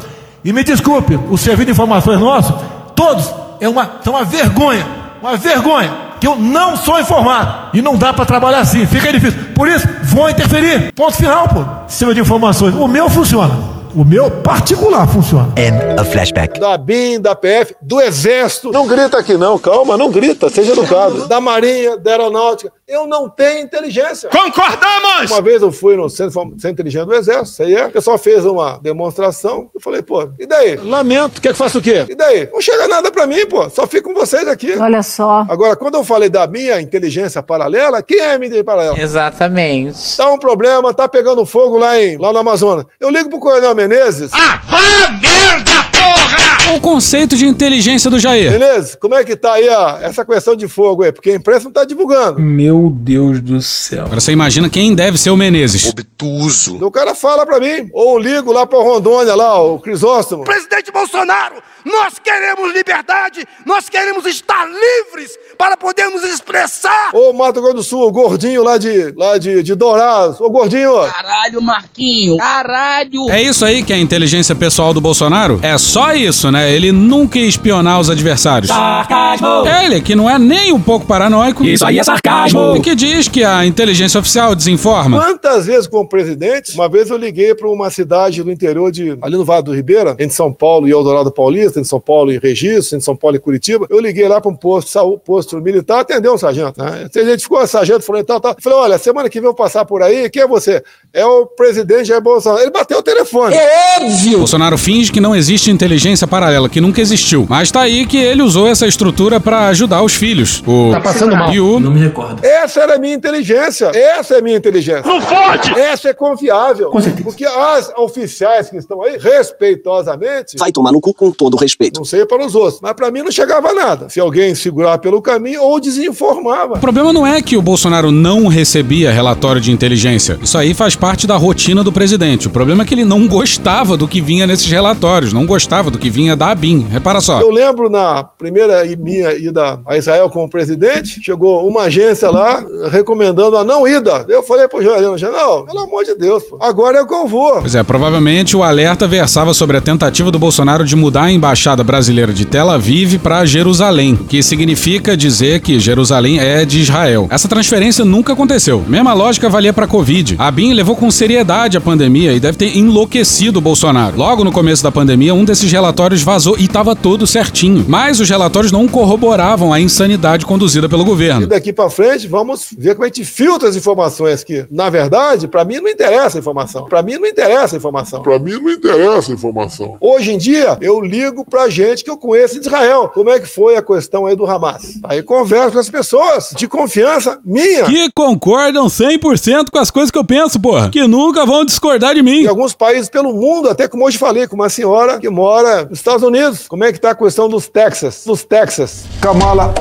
E me desculpe, o serviço de informações nosso, todos, é uma, são uma vergonha, uma vergonha, que eu não sou informado. E não dá para trabalhar assim, fica difícil. Por isso, vou interferir. Ponto final, pô. Sistema de informações. O meu funciona. O meu particular funciona. End of flashback. Da BIM, da PF, do Exército. Não grita aqui não, calma, não grita, seja educado. Da Marinha, da Aeronáutica. Eu não tenho inteligência. Concordamos! Uma vez eu fui no Centro, Centro Inteligente do Exército, isso aí é. O pessoal fez uma demonstração. Eu falei, pô, e daí? Lamento, quer que faça o quê? E daí? Não chega nada pra mim, pô. Só fico com vocês aqui. Olha só. Agora, quando eu falei da minha inteligência paralela, quem é a minha paralela? Exatamente. Tá um problema, tá pegando fogo lá, em, lá no Amazonas. Eu ligo pro Coronel Menezes. Ah, vá merda, porra! O conceito de inteligência do Jair. Menezes, como é que tá aí a, essa questão de fogo aí? Porque a imprensa não tá divulgando. Meu Deus do céu. Agora você imagina quem deve ser o Menezes. Obtuso. O cara fala pra mim. Ou ligo lá pra Rondônia, lá, o Crisóstomo. Presidente Bolsonaro, nós queremos liberdade, nós queremos estar livres para podermos expressar. Ô, Mato Grosso do Sul, o gordinho lá de, lá de, de Dourados. Ô, gordinho. Caralho, Marquinho. Caralho. É isso aí que é a inteligência pessoal do Bolsonaro? É só isso, né? Ele nunca ia espionar os adversários. Sarcasmo. Ele, que não é nem um pouco paranoico. Isso aí é sarcasmo. E que diz que a inteligência oficial desinforma. Quantas vezes como presidente, uma vez eu liguei para uma cidade do interior de ali no Vale do Ribeira, entre São Paulo e Eldorado Paulista, entre São Paulo e Registro, entre São Paulo e Curitiba. Eu liguei lá para um posto de saúde, posto militar, atendeu um sargento. Né? A gente ficou, o sargento falou então, tá. Eu falei, olha, semana que vem eu vou passar por aí, quem é você? É o presidente Jair Bolsonaro. Ele bateu o telefone. É óbvio. Bolsonaro finge que não existe inteligência paralela, que nunca existiu. Mas tá aí que ele usou essa estrutura pra ajudar os filhos. O Tá passando mal. E o Não me recordo. Essa era a minha inteligência. Essa é a minha inteligência. Não pode! Essa é confiável. Porque as oficiais que estão aí, respeitosamente. Vai tomar no cu com todo respeito. Não sei para os outros, mas para mim não chegava nada. Se alguém segurar pelo caminho ou desinformava. O problema não é que o Bolsonaro não recebia relatório de inteligência. Isso aí faz parte da rotina do presidente. O problema é que ele não gostava do que vinha nesses relatórios, não gostava do que vinha da ABIN. Repara só. Eu lembro na primeira minha ida a Israel como presidente, chegou uma agência lá recomendando a não ida. Eu falei pro Jornal, não, pelo amor de Deus, pô. agora é que eu vou. Pois é, provavelmente o alerta versava sobre a tentativa do Bolsonaro de mudar a embaixada brasileira de Tel Aviv para Jerusalém, que significa dizer que Jerusalém é de Israel. Essa transferência nunca aconteceu. Mesma lógica valia para Covid. A BIM levou com seriedade a pandemia e deve ter enlouquecido o Bolsonaro. Logo no começo da pandemia, um desses relatórios vazou e estava tudo certinho. Mas os relatórios não corroboravam a insanidade conduzida pelo E governo. daqui para frente, vamos ver como a gente filtra as informações que, na verdade, para mim não interessa a informação. Para mim não interessa a informação. Pra mim não interessa a informação. Hoje em dia, eu ligo pra gente que eu conheço de Israel. Como é que foi a questão aí do Hamas? Aí converso com as pessoas de confiança minha. Que concordam 100% com as coisas que eu penso, porra. Que nunca vão discordar de mim. Em alguns países pelo mundo, até como hoje falei com uma senhora que mora nos Estados Unidos. Como é que tá a questão dos Texas? Dos Texas. Kamala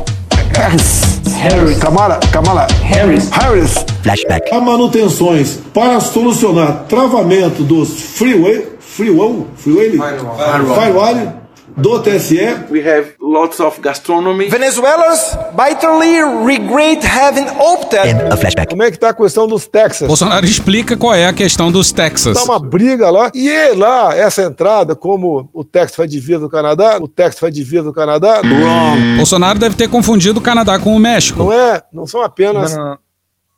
Harris. Harris. Kamala, Kamala Harris. Harris. Flashback. Há manutenções para solucionar travamento dos freeway, freeway, freeway, firewall, do TSE. We have lots of gastronomy. Venezuelans bitterly regret having opted. And a flashback. Como é que tá a questão dos Texas? Bolsonaro explica qual é a questão dos Texas. Tá uma briga lá. E é lá, essa entrada, como o Texas faz divisa do Canadá, o Texas faz divisa do Canadá. Wrong. Bolsonaro deve ter confundido o Canadá com o México. Não é, não são apenas. Não, não.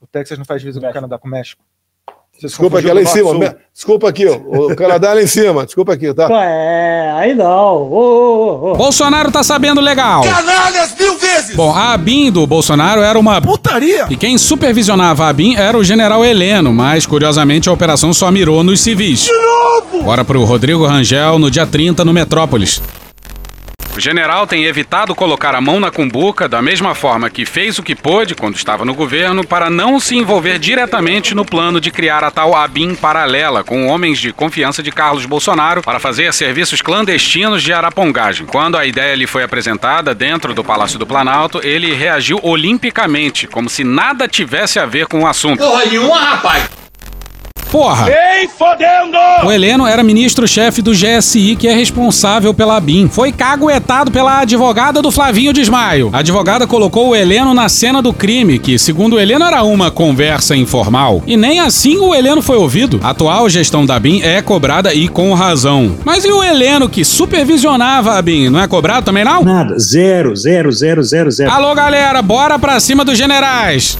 O Texas não faz divisa com o Canadá, com o México. Desculpa aqui, lá em cima. Me- Desculpa aqui, ó. o Canadá é lá em cima. Desculpa aqui, tá? É, aí não. Ô, ô, ô. Bolsonaro tá sabendo legal. Canalhas mil vezes! Bom, a ABIN do Bolsonaro era uma putaria. E quem supervisionava a ABIN era o general Heleno, mas curiosamente a operação só mirou nos civis. De novo! Bora pro Rodrigo Rangel no dia 30 no Metrópolis. O general tem evitado colocar a mão na cumbuca da mesma forma que fez o que pôde quando estava no governo para não se envolver diretamente no plano de criar a tal ABIN paralela com homens de confiança de Carlos Bolsonaro para fazer serviços clandestinos de arapongagem. Quando a ideia lhe foi apresentada dentro do Palácio do Planalto, ele reagiu olimpicamente, como se nada tivesse a ver com o assunto. Porra nenhuma, rapaz! Porra! Vem fodendo! O Heleno era ministro-chefe do GSI, que é responsável pela ABIN. Foi caguetado pela advogada do Flavinho Desmaio. A advogada colocou o Heleno na cena do crime, que, segundo o Heleno, era uma conversa informal. E nem assim o Heleno foi ouvido. A atual gestão da ABIN é cobrada e com razão. Mas e o Heleno, que supervisionava a ABIN, não é cobrado também não? Nada. Zero, zero, zero, zero, zero. Alô, galera, bora pra cima dos generais!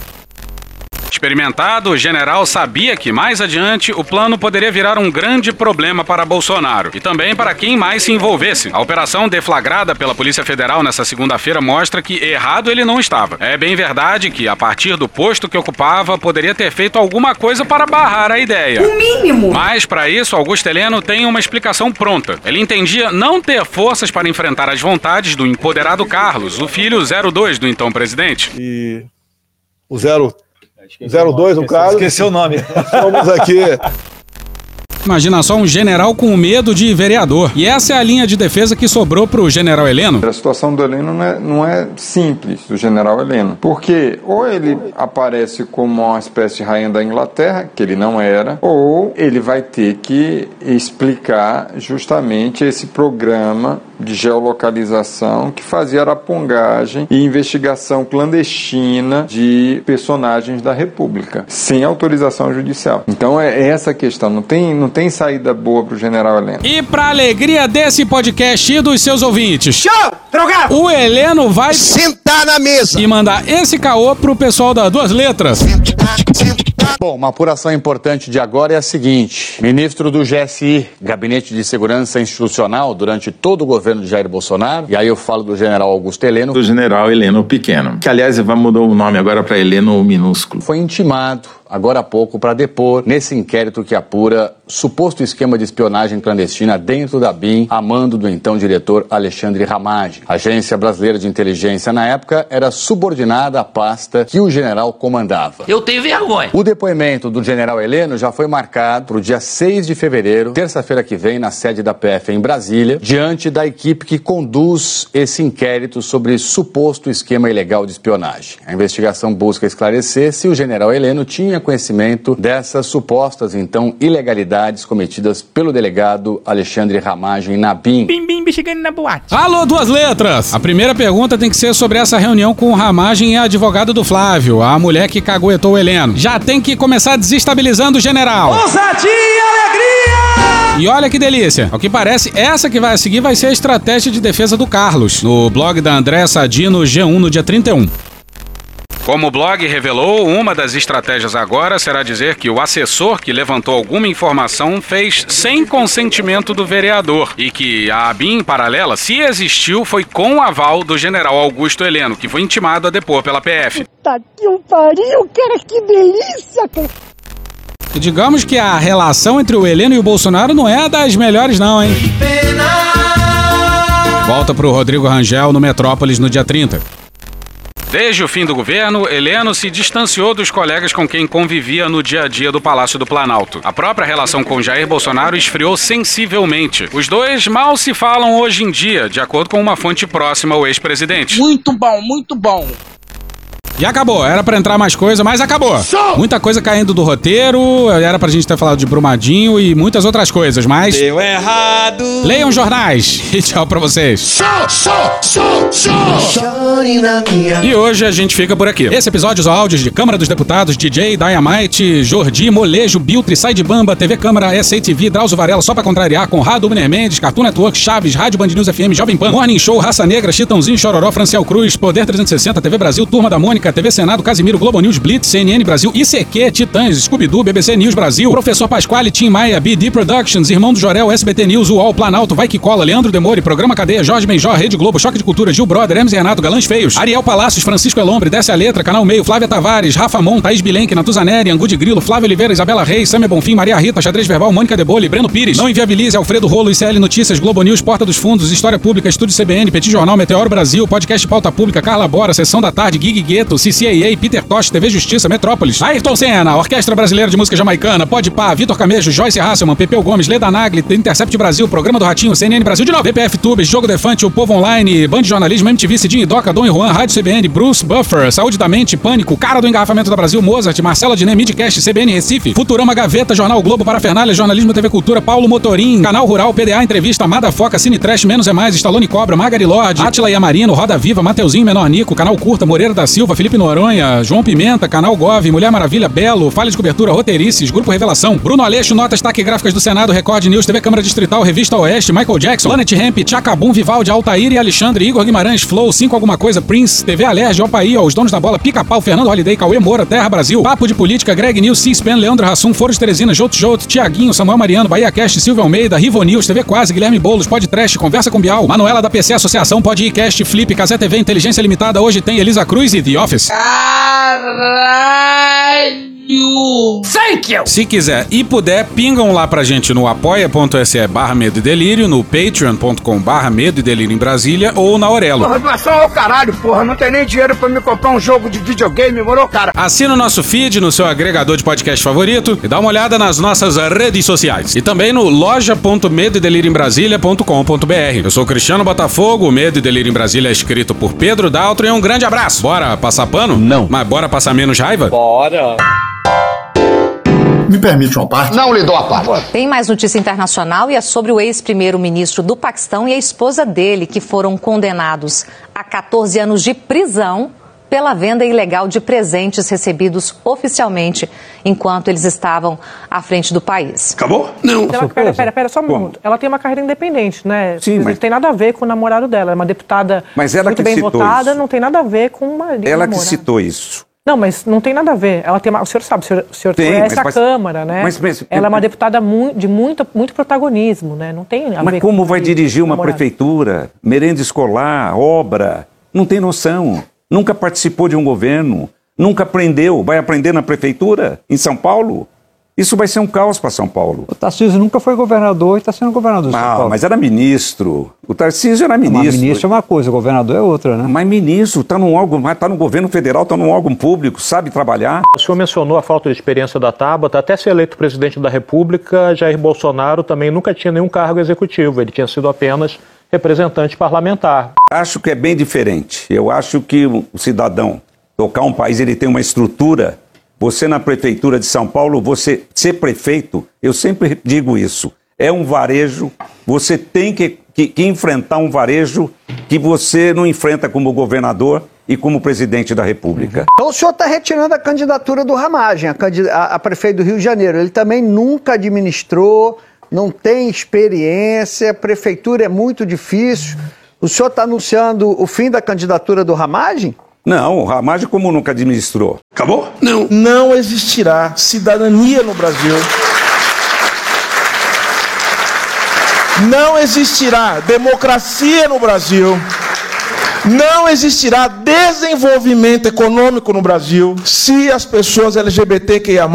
Experimentado, o general sabia que mais adiante o plano poderia virar um grande problema para Bolsonaro e também para quem mais se envolvesse. A operação deflagrada pela Polícia Federal nessa segunda-feira mostra que errado ele não estava. É bem verdade que, a partir do posto que ocupava, poderia ter feito alguma coisa para barrar a ideia. O mínimo! Mas, para isso, Augusto Heleno tem uma explicação pronta. Ele entendia não ter forças para enfrentar as vontades do empoderado Carlos, o filho 02 do então presidente. E o 0 02, no caso. Esqueceu o nome. Somos aqui. Imagina só um general com medo de vereador. E essa é a linha de defesa que sobrou pro general Heleno. A situação do Heleno não é, não é simples, do general Heleno. Porque ou ele aparece como uma espécie de rainha da Inglaterra, que ele não era, ou ele vai ter que explicar justamente esse programa de geolocalização que fazia arapongagem e investigação clandestina de personagens da República, sem autorização judicial. Então é essa a questão, não tem, não tem saída boa pro general Heleno. E pra alegria desse podcast e dos seus ouvintes. Show! Drogado! O Heleno vai sentar na mesa e mandar esse caô pro pessoal das duas letras. Bom, uma apuração importante de agora é a seguinte: ministro do GSI, Gabinete de Segurança Institucional, durante todo o governo de Jair Bolsonaro, e aí eu falo do general Augusto Heleno. Do general Heleno Pequeno, que aliás mudar o nome agora para Heleno Minúsculo. Foi intimado agora há pouco para depor nesse inquérito que apura suposto esquema de espionagem clandestina dentro da BIM, a mando do então diretor Alexandre Ramage. A Agência Brasileira de Inteligência na época era subordinada à pasta que o general comandava. Eu tenho vergonha. O depoimento do general Heleno já foi marcado para o dia 6 de fevereiro, terça-feira que vem, na sede da PF em Brasília, diante da equipe que conduz esse inquérito sobre suposto esquema ilegal de espionagem. A investigação busca esclarecer se o general Heleno tinha conhecimento dessas supostas, então, ilegalidades cometidas pelo delegado Alexandre Ramagem na BIM. Bim, chegando na boate. Alô, duas letras! A primeira pergunta tem que ser sobre essa reunião com o Ramagem e a advogada do Flávio, a mulher que caguetou o Heleno. Já tem que começar desestabilizando o general. Ousadia e alegria! E olha que delícia. Ao que parece, essa que vai a seguir vai ser a estratégia de defesa do Carlos, no blog da André Sadino G1 no dia 31. Como o blog revelou, uma das estratégias agora será dizer que o assessor que levantou alguma informação fez sem consentimento do vereador e que a ABIN paralela, se existiu, foi com o aval do general Augusto Heleno, que foi intimado a depor pela PF. Tá que um pariu, cara, que delícia, cara. E digamos que a relação entre o Heleno e o Bolsonaro não é das melhores não, hein? Volta pro Rodrigo Rangel no Metrópolis no dia 30. Desde o fim do governo, Heleno se distanciou dos colegas com quem convivia no dia a dia do Palácio do Planalto. A própria relação com Jair Bolsonaro esfriou sensivelmente. Os dois mal se falam hoje em dia, de acordo com uma fonte próxima ao ex-presidente. Muito bom, muito bom. E acabou. Era pra entrar mais coisa, mas acabou. Muita coisa caindo do roteiro. Era pra gente ter falado de Brumadinho e muitas outras coisas, mas. Deu errado. Leiam jornais. E tchau pra vocês. E hoje a gente fica por aqui. Esse episódio, os áudios de Câmara dos Deputados, DJ, Dynamite, Jordi, Molejo, Biltre, Sai de Bamba, TV Câmara, SATV, Drauzio Varela, só pra contrariar, Conrado, Ubner Mendes, Cartoon Network, Chaves, Rádio Band News FM, Jovem Pan, Morning Show, Raça Negra, Chitãozinho, Chororó, Franciel Cruz, Poder 360, TV Brasil, Turma da Mônica, TV Senado, Casimiro, Globo News, Blitz, CNN Brasil, ICQ, Titãs, Scooby-Doo, BBC News Brasil, Professor Pasquale, Tim Maia, BD Productions, Irmão do Jorel, SBT News, UOL, Planalto, Vai Que Cola, Leandro Demore, Programa Cadeia, Jorge Benjó, Rede Globo, Choque de Cultura, Gil Brother, Hermes Renato, Galãs Feios, Ariel Palácios, Francisco Elombre, Desce a Letra, Canal Meio, Flávia Tavares, Rafa Mon, Thaís Bilenque, Natuzaneri, Angu de Grilo, Flávio Oliveira, Isabela Reis, Samia Bonfim, Maria Rita, Xadrez Verbal, Mônica Debole, Breno Pires, Não Inviabilize, Alfredo Rolo, ICL Notícias, Globo News, Porta dos Fundos, História Pública, Estúdio CBN, Petit Jornal, Meteoro Brasil, Podcast Pauta Pública, Carla Bora, Sessão da Tarde, Gig Gueto, CCAA, Peter Tosh, TV Justiça, Metrópolis, Ayrton Senna, Orquestra Brasileira de Música Jamaicana, Pode Pá, Vitor Camejo, Joyce Hasselman, Pepeu Gomes, Leda Nagli, Intercept Brasil, Programa do Ratinho, CNN Brasil de novo, VPF Tubes, Jogo Defante, O Povo Online, Band Jornalismo, MTV, Cidinho e Doca, Dom e Juan, Rádio CBN, Bruce, Buffer, Saúde da Mente, Pânico, Cara do Engarrafamento da Brasil, Mozart, Marcela Diné, Midcast, CBN Recife, Futurama Gaveta, Jornal Globo, Parafernália, Jornalismo TV Cultura, Paulo Motorim, Canal Rural, PDA, Entrevista, Amada Foca, Cine Trash, Menos é Mais, Stallone Cobra, Magari Atila Yamarino, Roda Viva, Mateuzinho, Menor Nico, Canal Curta, Moreira da Silva, Felipe Noronha, João Pimenta, Canal Gov, Mulher Maravilha, Belo, Falha de Cobertura, Roteirices, Grupo Revelação, Bruno Aleixo, Notas Taquigráficas do Senado, Record News, TV Câmara Distrital, Revista Oeste, Michael Jackson, Planet Ramp, Tchacabum, Vivaldi, Altair e Alexandre, Igor Guimarães, Flow, 5 Alguma Coisa, Prince, TV Alerj, Opaí, Os Donos da Bola, Pica-Pau, Fernando Holiday, Cauê Moura, Terra Brasil, Papo de Política, Greg News, C-SPAN, Leandro Rassum, Foro de Teresina, Joto Joto, Tiaguinho, Samuel Mariano, Bahia Cast, Silvio Almeida, Rivo News, TV Quase, Guilherme Boulos, Podcast, Conversa com Bial, Manuela da PC Associação, Podcast, Flip, Casé TV, Inteligência Limitada, hoje tem Elisa Cruz e The Office. Thank you! Se quiser e puder, pingam lá pra gente no apoia.se barra medo e delírio, no patreon.com barra medo e delírio em Brasília ou na Aurelo. Porra, doação ao caralho, porra. Não tem nem dinheiro pra me comprar um jogo de videogame, moro, cara? Assina o nosso feed no seu agregador de podcast favorito e dá uma olhada nas nossas redes sociais. E também no loja.medoedelirioembrasilha.com.br. Eu sou Cristiano Botafogo, o Medo e Delírio em Brasília é escrito por Pedro Daltro e um grande abraço. Bora passar pano? Não. Mas bora passar menos raiva? Bora. Me permite uma parte? Não lhe dou a parte. Tem mais notícia internacional e é sobre o ex-primeiro-ministro do Paquistão e a esposa dele, que foram condenados a 14 anos de prisão pela venda ilegal de presentes recebidos oficialmente enquanto eles estavam à frente do país. Acabou? Não. Ela, pera, pera, pera, só um minuto. Ela tem uma carreira independente, né? Sim, não mas- tem nada a ver com o namorado dela. É uma deputada Mas ela muito que bem citou votada, isso. não tem nada a ver com o marido. Ela que namorado. citou isso. Não, mas não tem nada a ver. Ela tem uma, o senhor sabe, o senhor, o senhor Tem, conhece a mas- Câmara, né? mas- mas- ela é uma deputada mu- de muito, muito protagonismo, né? Não tem a ver Mas como com vai dirigir uma namorado. prefeitura, merenda escolar, obra? Não tem noção. Nunca participou de um governo. Nunca aprendeu. Vai aprender na prefeitura, em São Paulo? Isso vai ser um caos para São Paulo. O Tarcísio nunca foi governador e está sendo governador de São Ah, Paulo. mas era ministro. O Tarcísio era Mas ministro. ministro é uma coisa, governador é outra, né? Mas ministro, está num órgão, está no governo federal, está num órgão público, sabe trabalhar. O senhor mencionou a falta de experiência da Tabata. Até ser eleito presidente da República, Jair Bolsonaro também nunca tinha nenhum cargo executivo. Ele tinha sido apenas representante parlamentar. Acho que é bem diferente. Eu acho que o cidadão tocar um país, ele tem uma estrutura. Você na prefeitura de São Paulo, você ser prefeito, eu sempre digo isso, é um varejo. Você tem que, que- que enfrentar um varejo que você não enfrenta como governador e como presidente da República. Então o senhor está retirando a candidatura do Ramagem, a- a prefeito do Rio de Janeiro. Ele também nunca administrou, não tem experiência, prefeitura é muito difícil. O senhor está anunciando o fim da candidatura do Ramagem? Não, o Ramagem como nunca administrou. Acabou? Não. Não existirá cidadania no Brasil. Não existirá democracia no Brasil. Não existirá desenvolvimento econômico no Brasil se as pessoas LGBTQIA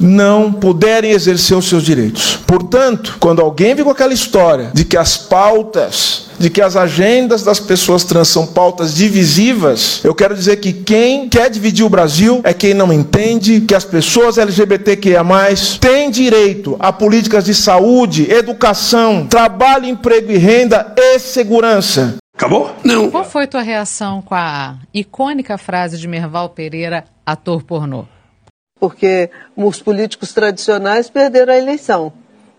não puderem exercer os seus direitos. Portanto, quando alguém vem com aquela história de que as pautas, de que as agendas das pessoas trans são pautas divisivas, eu quero dizer que quem quer dividir o Brasil é quem não entende que as pessoas LGBTQIA têm direito a políticas de saúde, educação, trabalho, emprego e renda e segurança. Acabou? Não. Qual foi tua reação com a icônica frase de Merval Pereira, ator pornô? Porque os políticos tradicionais perderam a eleição,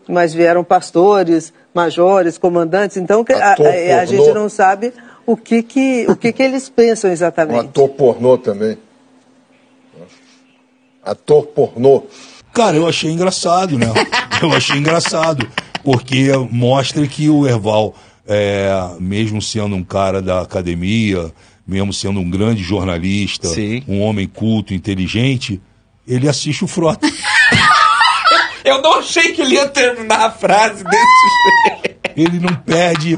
mas vieram pastores, majores, comandantes, então a, a, a gente não sabe o que que, o que que eles pensam exatamente. Um ator pornô também. Ator pornô. Cara, eu achei engraçado, né? eu achei engraçado, porque mostra que o Erval, é, mesmo sendo um cara da academia, mesmo sendo um grande jornalista, Sim. um homem culto, inteligente, ele assiste o Frota. Eu não achei que ele ia terminar a frase desse jeito. Ele não perde.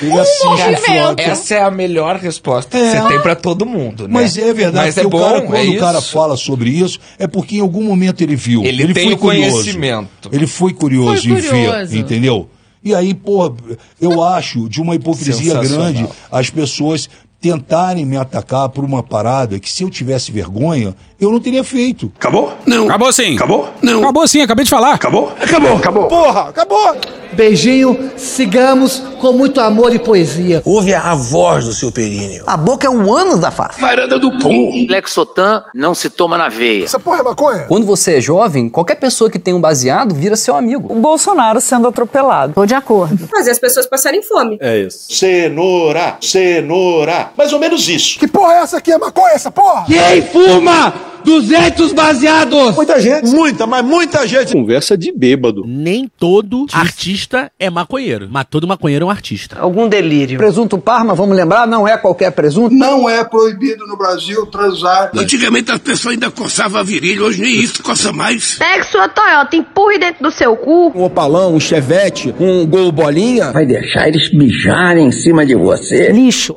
Ele assiste o Frota. Essa é a melhor resposta que É. você tem pra todo mundo, né? Mas é verdade, Mas é bom, o cara, quando é o cara fala sobre isso, é porque em algum momento ele viu. Ele tem foi o curioso. conhecimento. Ele foi curioso Foi em ver, curioso. entendeu? E aí, pô, eu acho de uma hipocrisia grande as pessoas tentarem me atacar por uma parada que se eu tivesse vergonha, eu não teria feito. Acabou? Não. Acabou sim. Acabou? Não. Acabou sim, acabei de falar. Acabou? Acabou. Acabou. Porra, acabou! Beijinho, sigamos com muito amor e poesia. Ouve a voz do seu períneo. A boca é um ânus da face. Varanda do pum. Lexotan não se toma na veia. Essa porra é maconha? Quando você é jovem, qualquer pessoa que tem um baseado vira seu amigo. O Bolsonaro sendo atropelado. Tô de acordo. Fazer as pessoas passarem fome. É isso. Cenoura, cenoura. Mais ou menos isso. Que porra é essa aqui? É maconha essa porra? Quem fuma 200 baseados? Muita gente. Muita, mas muita gente. Conversa de bêbado. Nem todo artista é maconheiro, mas todo maconheiro é um artista. Algum delírio. Presunto Parma, vamos lembrar, não é qualquer presunto. Não é proibido no Brasil transar. Antigamente as pessoas ainda coçavam a virilha, hoje nem isso coça mais. Pegue sua Toyota, empurre dentro do seu cu. Um opalão, um chevette, um gol bolinha. Vai deixar eles mijarem em cima de você? Lixo.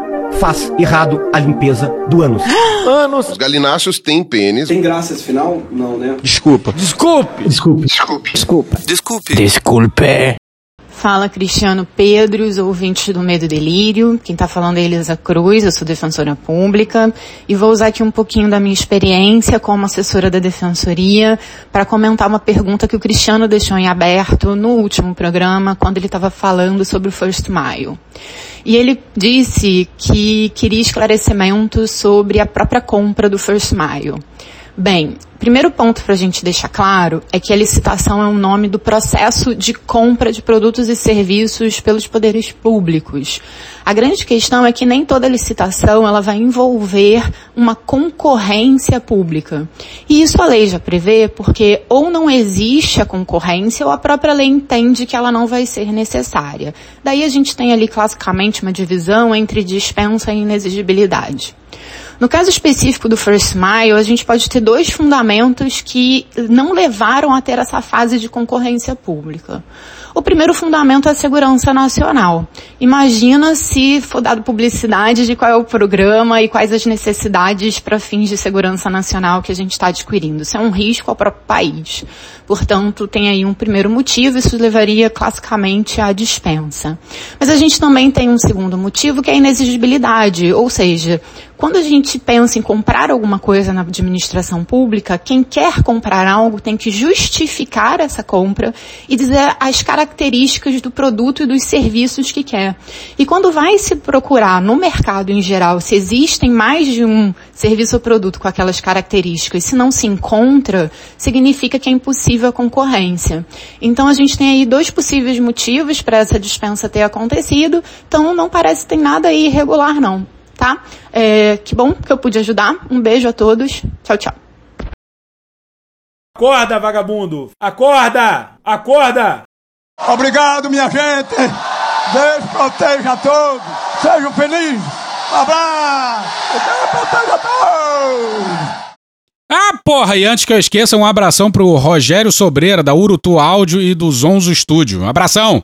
faz errado a limpeza do ânus. Os galináceos têm pênis. Tem graça esse final? Não, né? Desculpa. Desculpe. Desculpe. Desculpa. Desculpe. Desculpe. Fala Cristiano Pedro, os ouvintes do Medo e Delírio. Quem tá falando é Elisa Cruz, eu sou defensora pública e vou usar aqui um pouquinho da minha experiência como assessora da defensoria para comentar uma pergunta que o Cristiano deixou em aberto no último programa, quando ele estava falando sobre o First Mile. E ele disse que queria esclarecimento sobre a própria compra do First Mile. Bem, primeiro ponto para a gente deixar claro é que a licitação é o nome do processo de compra de produtos e serviços pelos poderes públicos. A grande questão é que nem toda licitação ela vai envolver uma concorrência pública. E isso a lei já prevê porque ou não existe a concorrência ou a própria lei entende que ela não vai ser necessária. Daí a gente tem ali classicamente uma divisão entre dispensa e inexigibilidade. No caso específico do First Mile, a gente pode ter dois fundamentos que não levaram a ter essa fase de concorrência pública. O primeiro fundamento é a segurança nacional. Imagina se for dado publicidade de qual é o programa e quais as necessidades para fins de segurança nacional que a gente está adquirindo. Isso é um risco ao próprio país. Portanto, tem aí um primeiro motivo, isso levaria classicamente à dispensa. Mas a gente também tem um segundo motivo, que é a inexigibilidade, ou seja, quando a gente pensa em comprar alguma coisa na administração pública, quem quer comprar algo tem que justificar essa compra e dizer as características do produto e dos serviços que quer. E quando vai se procurar no mercado em geral se existem mais de um serviço ou produto com aquelas características, se não se encontra, significa que é impossível a concorrência. Então a gente tem aí dois possíveis motivos para essa dispensa ter acontecido, então não parece que tem nada irregular não tá? É, que bom que eu pude ajudar. Um beijo a todos. Tchau, tchau. Acorda, vagabundo! Acorda! Acorda! Obrigado, minha gente. Deus proteja a todos. Sejam felizes. Um abraço. Deus proteja a todos. Ah, porra! E antes que eu esqueça, um abração pro Rogério Sobreira, da Urutu Áudio e do Zonzo Estúdio. Um abração!